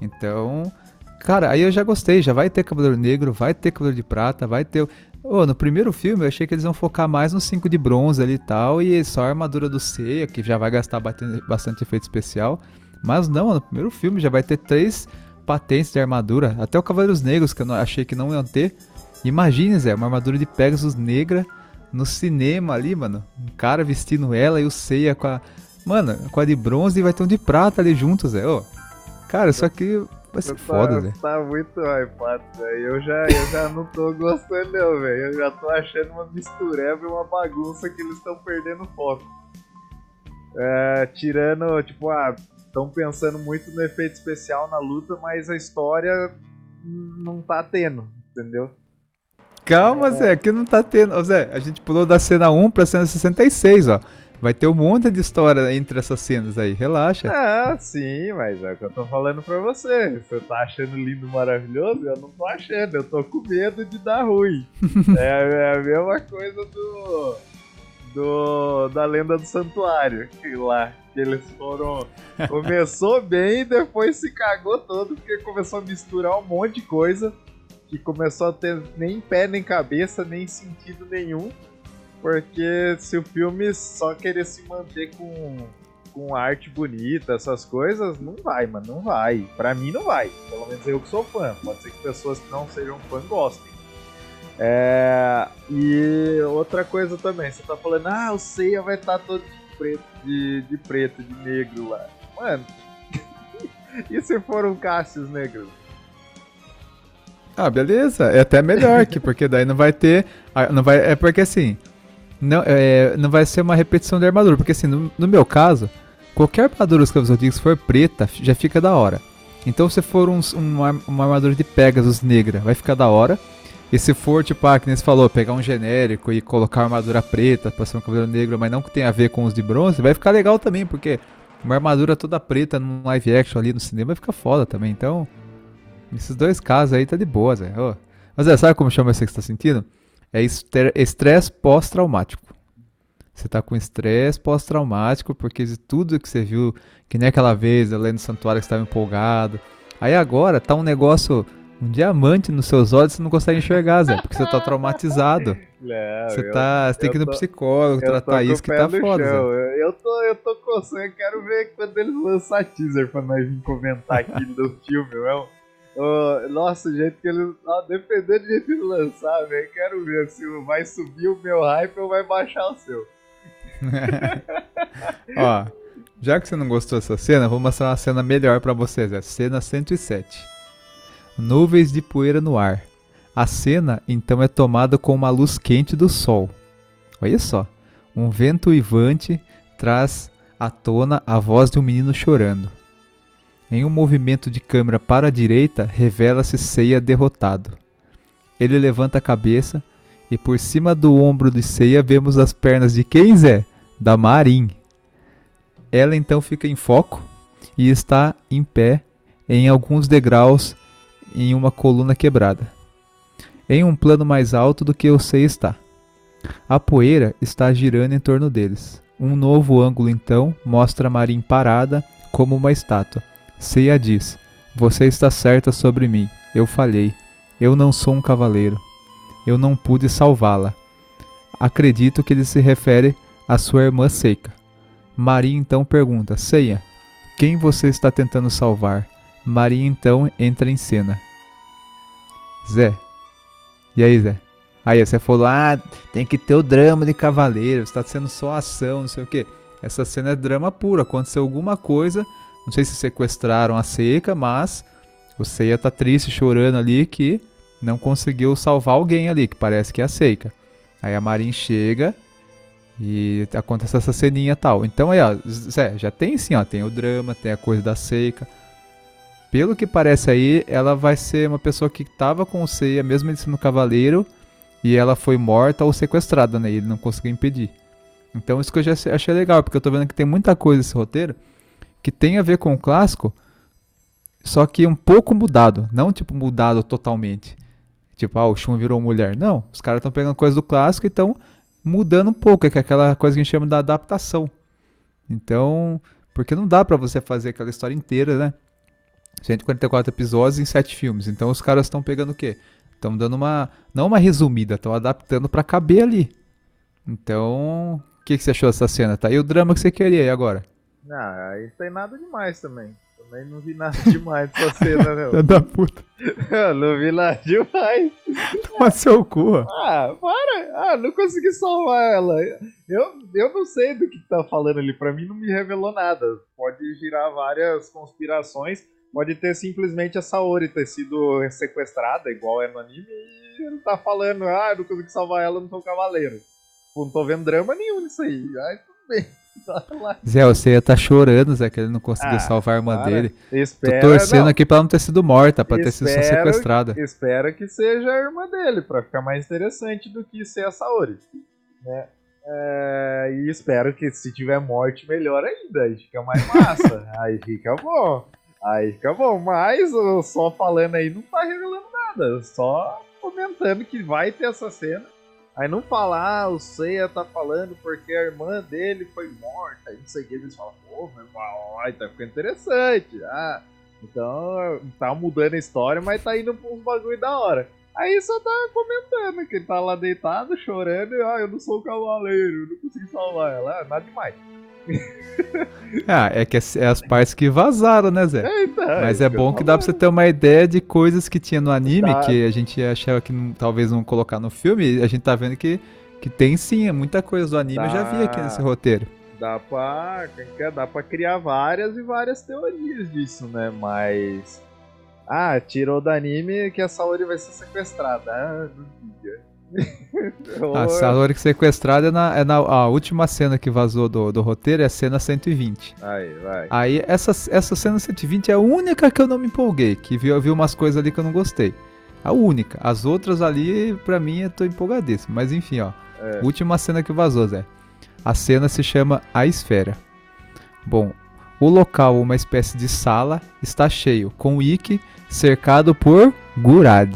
Então, cara, aí eu já gostei. Já vai ter Cavaleiro Negro, vai ter Cavaleiro de Prata, vai ter. Ô, no primeiro filme eu achei que eles iam focar mais no 5 de bronze ali e tal, e só a armadura do Seiya, que já vai gastar bastante efeito especial. Mas não, no primeiro filme já vai ter três patentes de armadura. Até o Cavaleiros Negros, que eu achei que não iam ter. Imagine, Zé, uma armadura de Pegasus negra no cinema ali, mano. Um cara vestindo ela e o Seiya com a. Mano, com a de bronze e vai ter um de prata ali juntos, Zé. Ô, cara, isso aqui vai ser tá, foda, Zé. Tá muito hypado, velho. Eu já, eu já não tô gostando, não, velho. Eu já tô achando uma mistureba e uma bagunça que eles estão perdendo foco. É, tirando, tipo, ah, estão pensando muito no efeito especial na luta, mas a história não tá tendo, entendeu? Calma, é. Zé, que não tá tendo. Ô, Zé, a gente pulou da cena 1 pra cena 66, ó. Vai ter um monte de história entre essas cenas aí, relaxa. Ah, sim, mas é o que eu tô falando pra você. Você tá achando lindo, maravilhoso? Eu não tô achando, eu tô com medo de dar ruim. é, é, a mesma coisa do. do da lenda do santuário, que lá, que eles foram. Começou bem e depois se cagou todo, porque começou a misturar um monte de coisa que começou a ter nem pé nem cabeça, nem sentido nenhum. Porque se o filme só querer se manter com, com arte bonita, essas coisas, não vai, mano, não vai. Pra mim não vai. Pelo menos eu que sou fã. Pode ser que pessoas que não sejam fã gostem. É... E outra coisa também, você tá falando, ah, o Seiya vai estar tá todo preto, de, de preto, de negro lá. Mano, e se for um Cassius negro? Ah, beleza. É até melhor, que, porque daí não vai ter. Não vai, é porque assim. Não, é, não vai ser uma repetição de armadura. Porque assim, no, no meu caso, qualquer armadura dos Cavaleiros Antigos for preta, já fica da hora. Então se for um, uma, uma armadura de Pegasus negra, vai ficar da hora. E se for, tipo, ah, que nem você falou, pegar um genérico e colocar armadura preta pra ser um cavaleiro negro, mas não que tenha a ver com os de bronze, vai ficar legal também, porque uma armadura toda preta num live action ali no cinema vai ficar foda também. Então, Nesses dois casos aí tá de boa, Zé. Oh. Mas Zé, sabe como chama isso que você tá sentindo? É estresse pós-traumático. Você tá com estresse pós-traumático porque de tudo que você viu, que nem aquela vez, além do santuário que estava empolgado. Aí agora tá um negócio, um diamante nos seus olhos você não consegue enxergar, Zé, porque você tá traumatizado. Não, você, tá, você tem que ir no psicólogo, tratar isso que tá foda. Chão. Eu tô, eu tô coçando, quero ver quando eles lançar teaser pra nós vir comentar aqui do filme, mesmo. Uh, nossa, o jeito que ele. Ah, dependendo do jeito que ele lançar, velho, quero ver se vai subir o meu hype ou vai baixar o seu. Ó, já que você não gostou dessa cena, vou mostrar uma cena melhor para vocês. É cena 107. Nuvens de poeira no ar. A cena então é tomada com uma luz quente do sol. Olha só, um vento uivante traz à tona a voz de um menino chorando. Em um movimento de câmera para a direita, revela-se Seiya derrotado. Ele levanta a cabeça e por cima do ombro de Seiya vemos as pernas de quem é? Da Marin. Ela então fica em foco e está em pé em alguns degraus em uma coluna quebrada, em um plano mais alto do que o Seiya está. A poeira está girando em torno deles. Um novo ângulo então mostra Marin parada como uma estátua Ceia diz: Você está certa sobre mim. Eu falhei. Eu não sou um cavaleiro. Eu não pude salvá-la. Acredito que ele se refere à sua irmã Seika. Maria então pergunta: Ceia, quem você está tentando salvar? Maria então entra em cena. Zé. E aí, Zé? Aí você falou: Ah, tem que ter o drama de cavaleiro, está sendo só ação, não sei o que. Essa cena é drama puro. Aconteceu alguma coisa, não sei se sequestraram a Seika, mas o Seiya tá triste, chorando ali que não conseguiu salvar alguém ali, que parece que é a Seika. Aí a Marin chega e acontece essa ceninha tal. Então aí, ó, Zé, já tem sim, ó, tem o drama, tem a coisa da Seika. Pelo que parece aí, ela vai ser uma pessoa que tava com o Seiya, mesmo ele sendo cavaleiro, e ela foi morta ou sequestrada, né? E ele não conseguiu impedir. Então isso que eu já achei legal, porque eu tô vendo que tem muita coisa nesse roteiro que tem a ver com o clássico, só que um pouco mudado, não tipo mudado totalmente. Tipo, ah, o Shun virou mulher. Não, os caras estão pegando coisas do clássico e estão mudando um pouco, é aquela coisa que a gente chama da adaptação. Então, porque não dá para você fazer aquela história inteira, né? 144 episódios em 7 filmes. Então os caras estão pegando o quê? Estão dando uma. Não uma resumida, estão adaptando pra caber ali. Então. O que, que você achou dessa cena? Tá aí o drama que você queria e agora? Ah, aí não tem nada demais também. Também não vi nada demais dessa cena. Filha da puta. Eu não vi nada demais. Toma seu cu. Ah, para! Ah, não consegui salvar ela. Eu, eu não sei do que tá falando ali. Pra mim não me revelou nada. Pode girar várias conspirações. Pode ter simplesmente a Saori ter sido sequestrada, igual é no anime, e ele tá falando, ah, eu não consegui salvar ela, eu não sou cavaleiro. Pô, não tô vendo drama nenhum nisso aí. Ai, tudo bem. Tá. Zé, você ia tá chorando, Zé, que ele não conseguiu Ah, salvar a irmã para. dele. Tô torcendo não, aqui pra ela não ter sido morta, pra ter sido só Espero- sequestrada. Espero que seja a irmã dele, pra ficar mais interessante do que ser a Saori. Né? É, e espero que se tiver morte, melhor ainda. Aí fica mais massa. aí fica bom. Aí fica bom. Mas só falando aí não tá revelando nada. Só comentando que vai ter essa cena. Aí não falar, ah, o Seiya tá falando porque a irmã dele foi morta. Aí não sei o que, eles falam, pô, mas vai, tá ficando interessante. Ah, então tá mudando a história, mas tá indo pra uns bagulho da hora. Aí só tá comentando que ele tá lá deitado, chorando, e ah, eu não sou o cavaleiro, eu não consegui salvar ela. Ah, nada demais. Ah, é que é é as partes que vazaram, né, Zé? Eita, Mas é bom que dá pra você ter uma ideia de coisas que tinha no anime, Tá. que a gente achava que não- talvez não colocar no filme, e a gente tá vendo que, que tem sim, é muita coisa do anime, eu já vi aqui Tá. nesse roteiro. Dá pra, é? dá pra criar várias e várias teorias disso, né? Mas. Ah, tirou do anime que a Saori vai ser sequestrada. Ah, não diga. A Ou- Saori sequestrada é, na, é na a última cena que vazou do, do roteiro, é a cena 120. Aí, vai. Aí, essa, essa cena 120 é a única que eu não me empolguei, que vi, eu vi umas coisas ali que eu não gostei. A única. As outras ali, pra mim, eu tô empolgadíssimo. Mas enfim, ó. É. Última cena que vazou, Zé. A cena se chama A Esfera. Bom, o local, uma espécie de sala, está cheio, com o Ikki cercado por Gurad.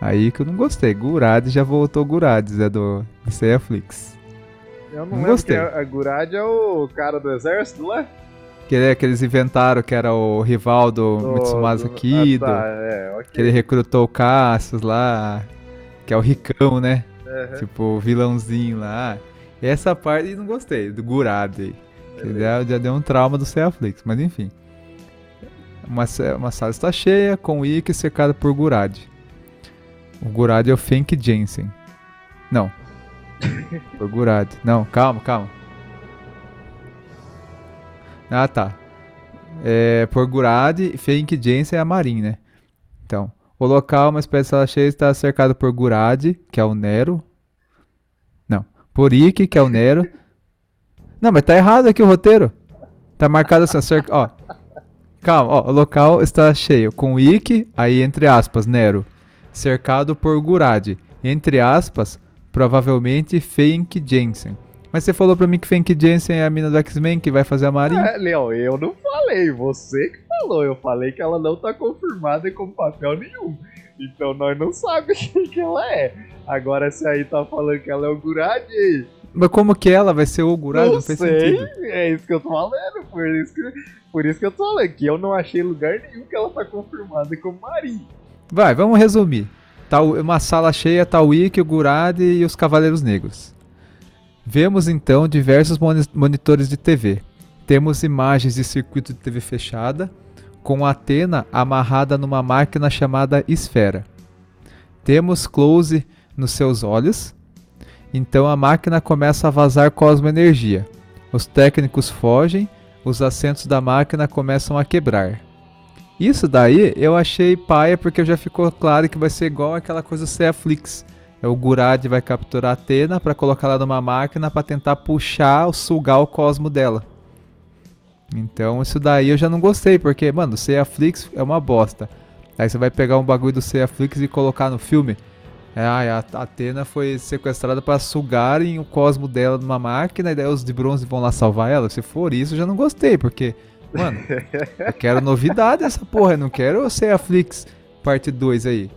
Aí que eu não gostei. Gurad já voltou Gurad, Zé, do, Seiaflix. Eu não, Não gostei. a, a Gurad é o cara do exército lá? Que, é, que eles inventaram que era o rival do Do- Mitsumasa do- Kido. Ah, tá, é, ok. Que ele recrutou o Cassius lá, que é o ricão, né? Aham. Tipo, o vilãozinho lá. E essa parte eu não gostei, do Gurad aí. Que já, já deu um trauma do Seaflix, mas enfim. Uma, uma sala está cheia, com o Ikki cercado por Gurad. O Gurad é o Fenk Jensen. Não. por Gurad. Não, calma, calma. Ah, tá. É, por Gurad, Fenk Jensen é a Marin, né? Então, o local, uma espécie de cheia, está cercado por Gurad, que é o Nero. Não. Por Ikki, que é o Nero. Não, mas tá errado aqui o roteiro. Tá marcado assim, cerca... ó. Calma, ó, o local está cheio com Ikki, aí entre aspas, Nero, cercado por Gurad, entre aspas, provavelmente Fenk Jensen. Mas você falou pra mim que Fenk Jensen é a mina do X-Men que vai fazer a Marin? É, Leão, eu não falei, você que falou. Eu falei que ela não tá confirmada com papel nenhum. Então nós não sabemos quem que ela é. Agora se aí tá falando que ela é o Gurad, Mas como que ela vai ser o Gurad? Não, não fez sei. sentido. É isso que eu tô falando, por isso que, por isso que eu tô falando. Que eu não achei lugar nenhum que ela tá confirmada como Marin. Vai, vamos resumir. Tá uma sala cheia, tá o Gurad e os Cavaleiros Negros. Vemos então diversos moni- monitores de TV. Temos imagens de circuito de TV fechada, com Atena amarrada numa máquina chamada Esfera. Temos close nos seus olhos, então a máquina começa a vazar cosmoenergia. Os técnicos fogem, os assentos da máquina começam a quebrar. Isso daí eu achei paia porque já ficou claro que vai ser igual aquela coisa do Ceaflix. É o Gurad vai capturar a Atena pra colocar ela numa máquina pra tentar puxar, sugar o cosmo dela. Então isso daí eu já não gostei, porque, mano, o Ceaflix é uma bosta. Aí você vai pegar um bagulho do Ceaflix e colocar no filme. Ai, a Atena foi sequestrada pra sugarem o cosmo dela numa máquina e daí os de bronze vão lá salvar ela. Se for isso, eu já não gostei, porque, mano, eu quero novidade essa porra, eu não quero o Ceaflix parte 2 aí.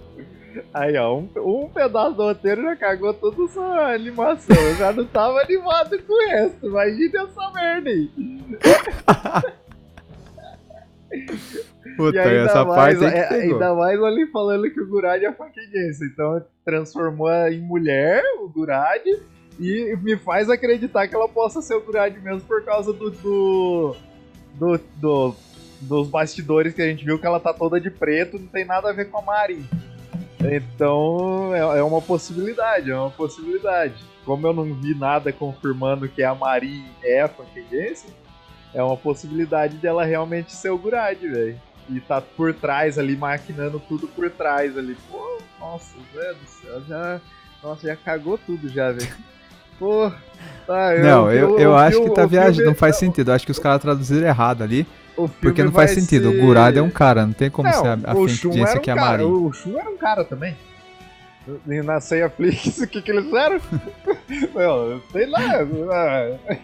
Aí, ó, um, um pedaço do roteiro já cagou toda essa animação. Eu já não tava animado com o resto. Imagina essa merda aí. Puta, e ainda essa mais, parte é, ainda mais ali falando que o Gurad é fanquenense. Então transformou em mulher o Gurad e me faz acreditar que ela possa ser o Gurad mesmo por causa do, do, do, do- dos bastidores que a gente viu que ela tá toda de preto, não tem nada a ver com a Marin. Então é, é uma possibilidade, é uma possibilidade. Como eu não vi nada confirmando que a Marin é a fanquenense, é uma possibilidade dela realmente ser o Gurad, velho. E tá por trás ali, maquinando tudo por trás ali. Pô, nossa, velho do céu, já. Nossa, já cagou tudo já, velho. Pô, tá, Não, eu, eu o acho filme- que tá o viajando, filme- não faz sentido. Eu acho que os caras traduziram errado ali, o porque não faz sentido. O ser- Gurad é um cara, não tem como Não, ser a, a o fake era um que é a Marin. O Shun era um cara também. E na Ceia Flix, o que que eles fizeram? Não, sei lá.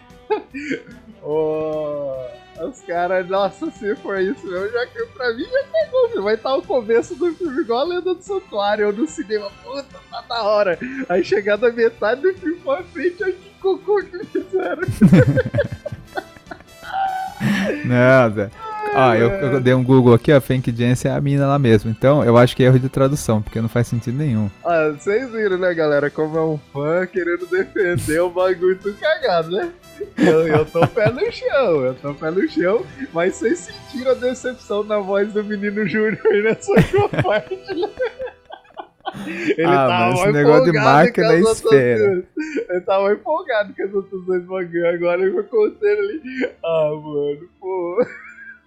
ah. Os caras, nossa, se for isso mesmo, já que pra mim já pegou, filho. vai estar o começo do filme igual a Lenda do Santuário, eu no cinema, puta, tá da hora. Aí chegar na metade do filme pra frente, olha que cocô que fizeram. Zé. Ah, eu, eu dei um Google aqui, a Fake Jensen é a mina lá mesmo. Então, eu acho que é erro de tradução, porque não faz sentido nenhum. Ah, vocês viram, né, galera? Como é um fã querendo defender o bagulho do cagado, né? Eu, eu tô pé no chão, eu tô pé no chão, mas vocês sentiram a decepção na voz do menino Júnior nessa parte, né? Ele Ah, tava mas esse negócio de máquina que as outras espera. duas. Ele tava empolgado que as outras dois bagulho. Agora ele ficou contando ali. Ah, mano, pô.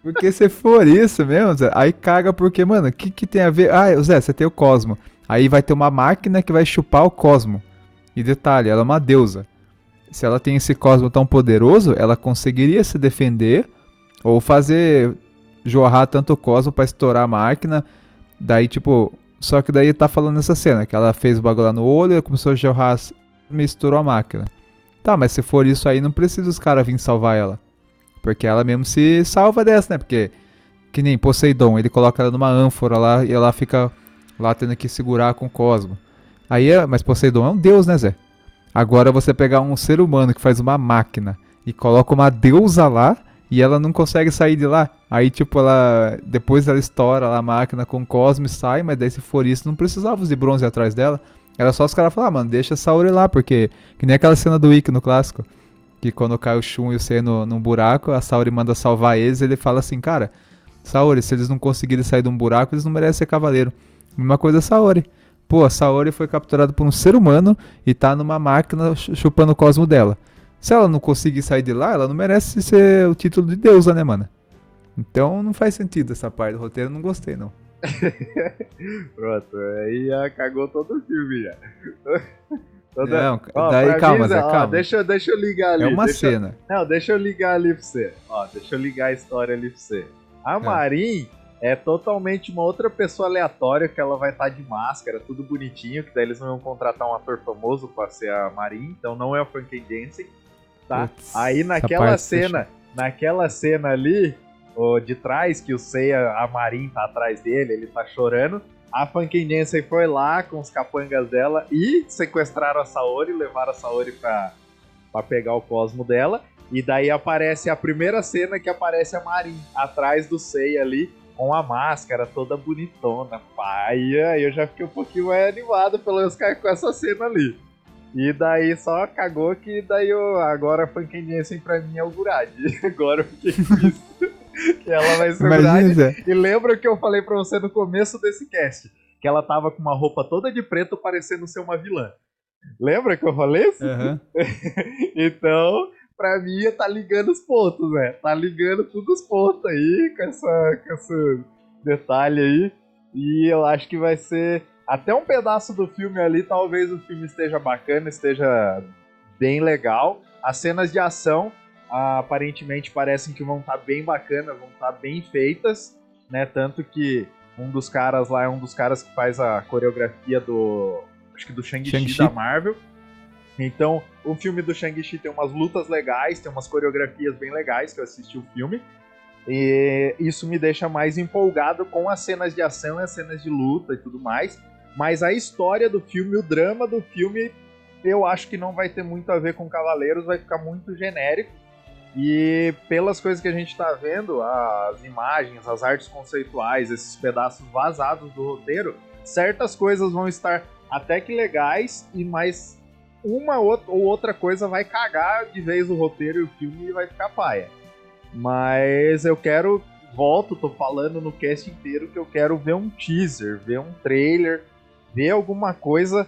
Porque se for isso mesmo, Zé, aí caga porque, mano, o que, que tem a ver? Ah, Zé, você tem o Cosmo. Aí vai ter uma máquina que vai chupar o Cosmo. E detalhe, ela é uma deusa. Se ela tem esse Cosmo tão poderoso, ela conseguiria se defender ou fazer jorrar tanto Cosmo pra estourar a máquina. Daí, tipo, só que daí tá falando nessa cena, que ela fez o bagulho lá no olho, começou a jorrar, me estourou a máquina. Tá, mas se for isso aí, não precisa os caras virem salvar ela. Porque ela mesmo se salva dessa, né? Porque, que nem Poseidon, ele coloca ela numa ânfora lá e ela fica lá tendo que segurar com o Cosmo. Aí é, mas Poseidon é um deus, né, Zé? Agora você pegar um ser humano que faz uma máquina e coloca uma deusa lá e ela não consegue sair de lá. Aí, tipo, ela. Depois ela estoura lá a máquina com o Cosmo e sai, mas daí se for isso, não precisava os de bronze atrás dela. Era só os caras falar, ah, mano, deixa a Saori lá, porque. Que nem aquela cena do Wiki no clássico. Que quando cai o Shun e o Sei no, num buraco, a Saori manda salvar eles ele fala assim, cara, Saori, se eles não conseguirem sair de um buraco, eles não merecem ser cavaleiro. Mesma coisa Saori. Pô, a Saori foi capturada por um ser humano e tá numa máquina ch- chupando o cosmo dela. Se ela não conseguir sair de lá, ela não merece ser o título de deusa, né, mano? Então não faz sentido essa parte do roteiro, não gostei, não. Pronto, aí já cagou todo o filme já. Toda- Não, Ó, daí calma, Zé, ó, calma. Deixa, deixa eu ligar ali. é uma deixa, cena. Não, deixa eu ligar ali pra você. Ó, deixa eu ligar a história ali pra você. A Marin é totalmente uma outra pessoa aleatória que ela vai estar de máscara, tudo bonitinho, que daí eles não vão contratar um ator famoso pra ser a Marin, então não é o Franken Jensen, tá? Putz, Aí naquela cena, naquela cena ali, ó, de trás, que o Seiya, a Marin tá atrás dele, ele tá chorando. A Funkin Jensen foi lá com os capangas dela e sequestraram a Saori, levaram a Saori pra, pra pegar o cosmo dela. E daí aparece a primeira cena que aparece a Marin atrás do Seiya ali, com a máscara toda bonitona. Pai, eu já fiquei um pouquinho mais animado pelo menos com essa cena ali. E daí só cagou que daí eu, agora a Funkin Jensen pra mim é o Gurad. Agora eu fiquei que ela vai ser o. Imagina. E lembra que eu falei pra você no começo desse cast? Que ela tava com uma roupa toda de preto parecendo ser uma vilã. Lembra que eu falei isso? Aham. Então, pra mim, tá ligando os pontos, né? Tá ligando todos os pontos aí com, essa, com esse detalhe aí. E eu acho que vai ser. Até um pedaço do filme ali, talvez o filme esteja bacana, esteja bem legal. As cenas de ação ah, aparentemente parecem que vão estar bem bacanas, vão estar bem feitas, né? Tanto que um dos caras lá é um dos caras que faz a coreografia do. Acho que do Shang-Chi Shang-Chi. da Marvel. Então, o filme do Shang-Chi tem umas lutas legais, tem umas coreografias bem legais que eu assisti o filme. E isso me deixa mais empolgado com as cenas de ação e as cenas de luta e tudo mais. Mas a história do filme, o drama do filme, eu acho que não vai ter muito a ver com Cavaleiros, vai ficar muito genérico. E pelas coisas que a gente tá vendo, as imagens, as artes conceituais, esses pedaços vazados do roteiro, certas coisas vão estar até que legais e mais uma ou outra coisa vai cagar de vez o roteiro e o filme e vai ficar paia. Mas eu quero, volto, tô falando no cast inteiro que eu quero ver um teaser, ver um trailer, ver alguma coisa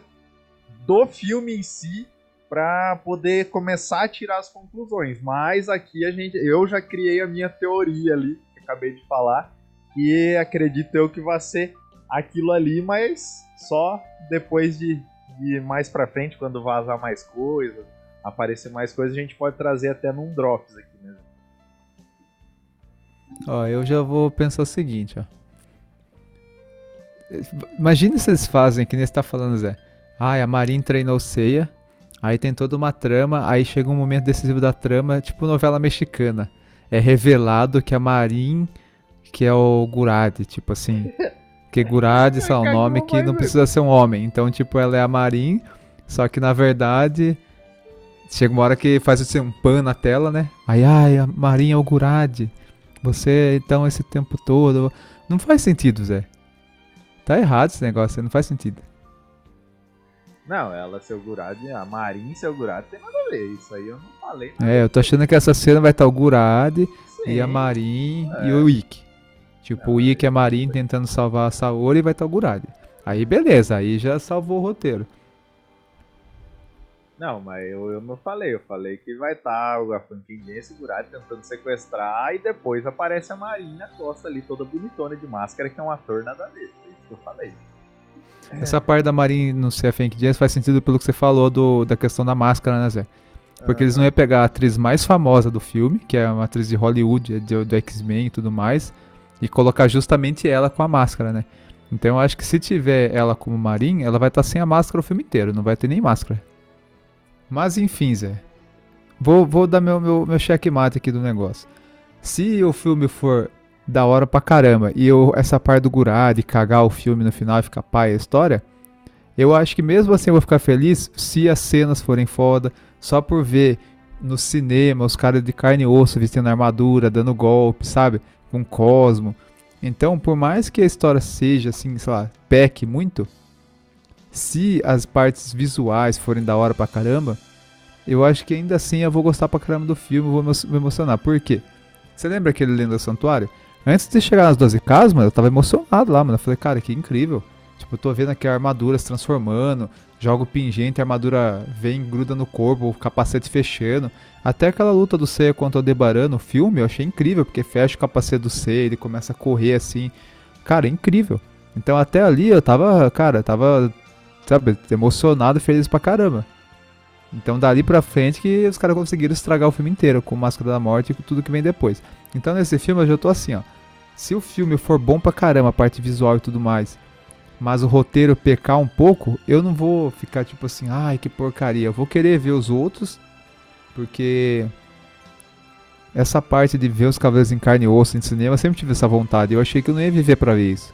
do filme em si para poder começar a tirar as conclusões. Mas aqui a gente, eu já criei a minha teoria ali, que acabei de falar, e acredito eu que vai ser aquilo ali, mas só depois de, de mais pra frente, quando vazar mais coisas, aparecer mais coisas, a gente pode trazer até num Drops aqui mesmo. Ó, eu já vou pensar o seguinte, ó. Imagina se eles fazem, que nem você tá falando, Zé. Ah, a Marin treinou ceia Aí tem toda uma trama, aí chega um momento decisivo da trama, tipo novela mexicana. É revelado que a Marin, que é o Gurad, tipo assim. Que Gurad é um nome que não precisa ser um homem. Então, tipo, ela é a Marin, só que na verdade. Chega uma hora que faz assim, um pan na tela, né? Aí, ai, a Marin é o Gurad. Você, então, esse tempo todo. Não faz sentido, Zé. Tá errado esse negócio, não faz sentido. Não, ela seu Gurad, a Marin seu Gurad tem nada a ver. Isso aí eu não falei. Nada. É, eu tô achando que essa cena vai estar o Gurad e a Marin é. e o Ikki. Tipo, não, o Ikki e a Marin tentando salvar a Saori e vai estar o Gurad. Aí beleza, aí já salvou o roteiro. Não, mas eu, eu não falei, eu falei que vai estar o Funkin e esse Gurad tentando sequestrar e depois aparece a Marin na costa ali, toda bonitona de máscara, que é um ator nada a ver. É isso que eu falei. Essa parte da Marin no Fink James faz sentido pelo que você falou do, da questão da máscara, né, Zé? Porque eles não iam pegar a atriz mais famosa do filme, que é uma atriz de Hollywood, do, do X-Men e tudo mais, e colocar justamente ela com a máscara, né? Então eu acho que se tiver ela como Marin, ela vai estar tá sem a máscara o filme inteiro, não vai ter nem máscara. Mas enfim, Zé. Vou, vou dar meu, meu, meu checkmate aqui do negócio. Se o filme for da hora pra caramba. E eu, essa parte do Gurá, de cagar o filme no final e ficar pai a história, eu acho que mesmo assim eu vou ficar feliz se as cenas forem foda, só por ver no cinema os caras de carne e osso vestindo armadura, dando golpe, sabe? Com Cosmo. Então, por mais que a história seja assim, sei lá, peque muito, se as partes visuais forem da hora pra caramba, eu acho que ainda assim eu vou gostar pra caramba do filme, vou me emocionar. Por quê? Você lembra aquele Lenda do Santuário? Antes de chegar nas 12 casas, mano, eu tava emocionado lá, mano. Eu falei, cara, que incrível. Tipo, eu tô vendo aqui a armadura se transformando, joga o pingente, a armadura vem, gruda no corpo, o capacete fechando. Até aquela luta do Seiya contra o Debaran no filme, eu achei incrível, porque fecha o capacete do Seiya, ele começa a correr assim. Cara, é incrível. Então até ali eu tava, cara, tava, sabe, emocionado feliz pra caramba. Então dali pra frente que os caras conseguiram estragar o filme inteiro, com Máscara da Morte e tudo que vem depois. Então nesse filme eu já tô assim, ó. Se o filme for bom pra caramba, a parte visual e tudo mais, mas o roteiro pecar um pouco, eu não vou ficar tipo assim, ai que porcaria. Eu vou querer ver os outros, porque essa parte de ver os cavaleiros em carne e osso em cinema, eu sempre tive essa vontade. Eu achei que eu não ia viver para ver isso.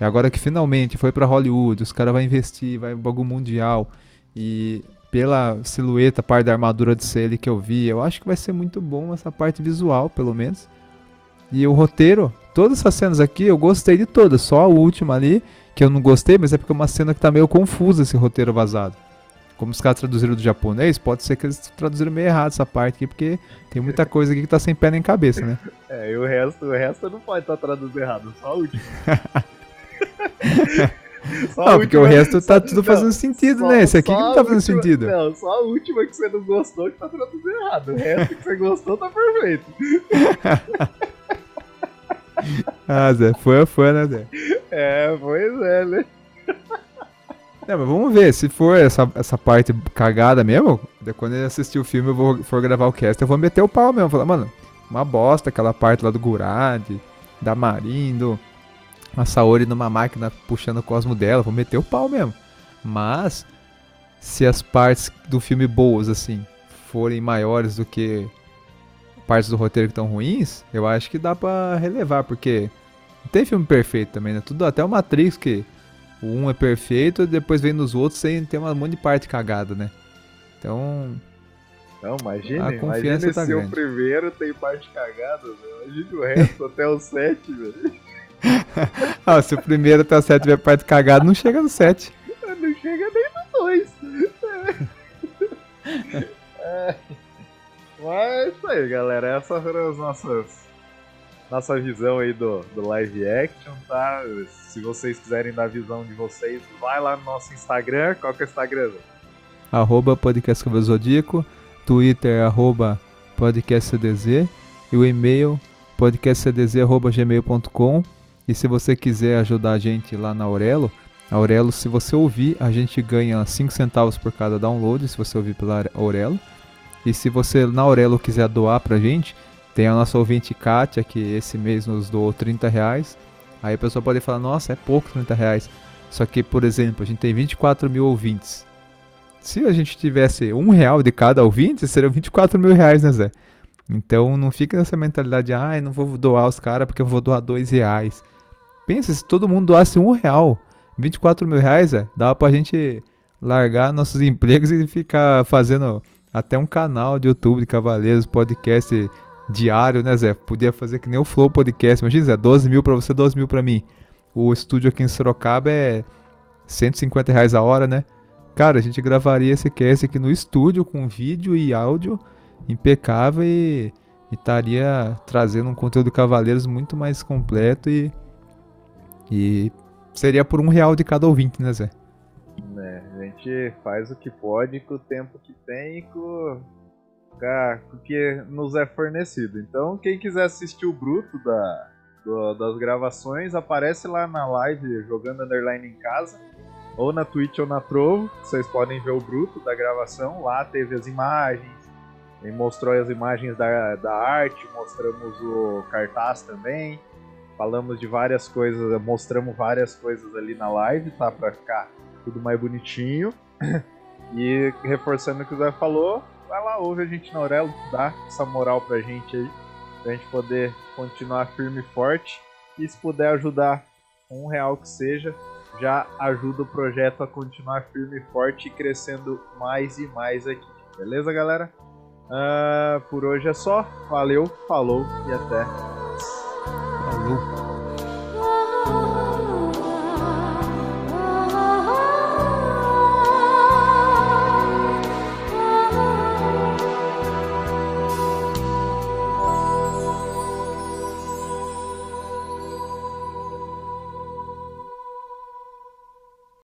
E agora que finalmente foi para Hollywood, os caras vão investir, vai bagulho mundial e pela silhueta, parte da armadura de Sally que eu vi, eu acho que vai ser muito bom essa parte visual, pelo menos. E o roteiro, todas essas cenas aqui eu gostei de todas, só a última ali que eu não gostei, mas é porque é uma cena que tá meio confusa esse roteiro vazado. Como os caras traduziram do japonês, pode ser que eles traduziram meio errado essa parte aqui, porque tem muita coisa aqui que tá sem pé nem cabeça, né? É, e o resto, o resto não pode estar tá traduzido errado, só a última. Só não, porque o resto tá tudo fazendo sentido, só, né? Esse aqui que não tá fazendo última, sentido. Não, só a última que você não gostou que tá traduzindo errado. O resto que você gostou tá perfeito. ah, Zé, foi a fã, né, Zé? É, pois é, né? É, mas vamos ver, se for essa, essa parte cagada mesmo, quando ele assistir o filme, eu vou for gravar o cast, eu vou meter o pau mesmo. Falar, mano, uma bosta aquela parte lá do Gurad, da Marindo a Saori numa máquina puxando o cosmo dela, vou meter o pau mesmo. Mas se as partes do filme boas assim forem maiores do que partes do roteiro que estão ruins, eu acho que dá para relevar, porque não tem filme perfeito também, né? Tudo até o Matrix que o um é perfeito e depois vem nos outros sem ter um monte de parte cagada, né? Então, Não, imagine, A imagine confiança tá se grande. o primeiro tem parte cagada, velho. Imagine o resto até o 7, velho. Ah, se o primeiro até o 7 tiver parte cagada, não chega no 7. Não chega nem no 2. É. Mas é isso aí, galera. Essas foram as nossas. Nossa visão aí do, do live action, tá? Se vocês quiserem dar a visão de vocês, vai lá no nosso Instagram. Qual que é o Instagram? Arroba podcast Zodíaco, Twitter arroba podcastcdz e o e-mail podcastcdz.gmail.com e se você quiser ajudar a gente lá na Aurelo, Aurelo, se você ouvir, a gente ganha 5 centavos por cada download, se você ouvir pela Aurelo. E se você na Aurelo quiser doar pra gente, tem a nossa ouvinte Kátia, que esse mês nos doou 30 reais. Aí a pessoa pode falar, nossa, é pouco 30 reais. Só que, por exemplo, a gente tem 24 mil ouvintes. Se a gente tivesse um real de cada ouvinte, seriam 24 mil reais, né, Zé? Então não fica nessa mentalidade, ah, eu não vou doar os caras porque eu vou doar dois reais. Pensa, se todo mundo doasse um real, 24 mil reais, Zé, dava pra gente largar nossos empregos e ficar fazendo até um canal de YouTube de Cavaleiros, podcast diário, né, Zé? Podia fazer que nem o Flow Podcast. Imagina, Zé, 12 mil pra você, 12 mil pra mim. O estúdio aqui em Sorocaba é 150 reais a hora, né? Cara, a gente gravaria esse cast aqui no estúdio com vídeo e áudio impecável e estaria trazendo um conteúdo de Cavaleiros muito mais completo e, e seria por um real de cada ouvinte, né, Zé? né? Gente faz o que pode com o tempo que tem e com o que nos é fornecido. Então, quem quiser assistir o bruto da, do- das gravações, aparece lá na live jogando underline em casa, ou na Twitch ou na Trovo. Vocês podem ver o bruto da gravação. Lá teve as imagens, e mostrou as imagens da, da arte, mostramos o cartaz também. Falamos de várias coisas, mostramos várias coisas ali na live, tá? Pra ficar tudo mais bonitinho. E reforçando o que o Zé falou, vai lá, ouve a gente na Aurelo, dá essa moral pra gente aí, pra gente poder continuar firme e forte. E se puder ajudar um real que seja, já ajuda o projeto a continuar firme e forte e crescendo mais e mais aqui. Beleza, galera? Ah, por hoje é só. Valeu, falou e até. Falou.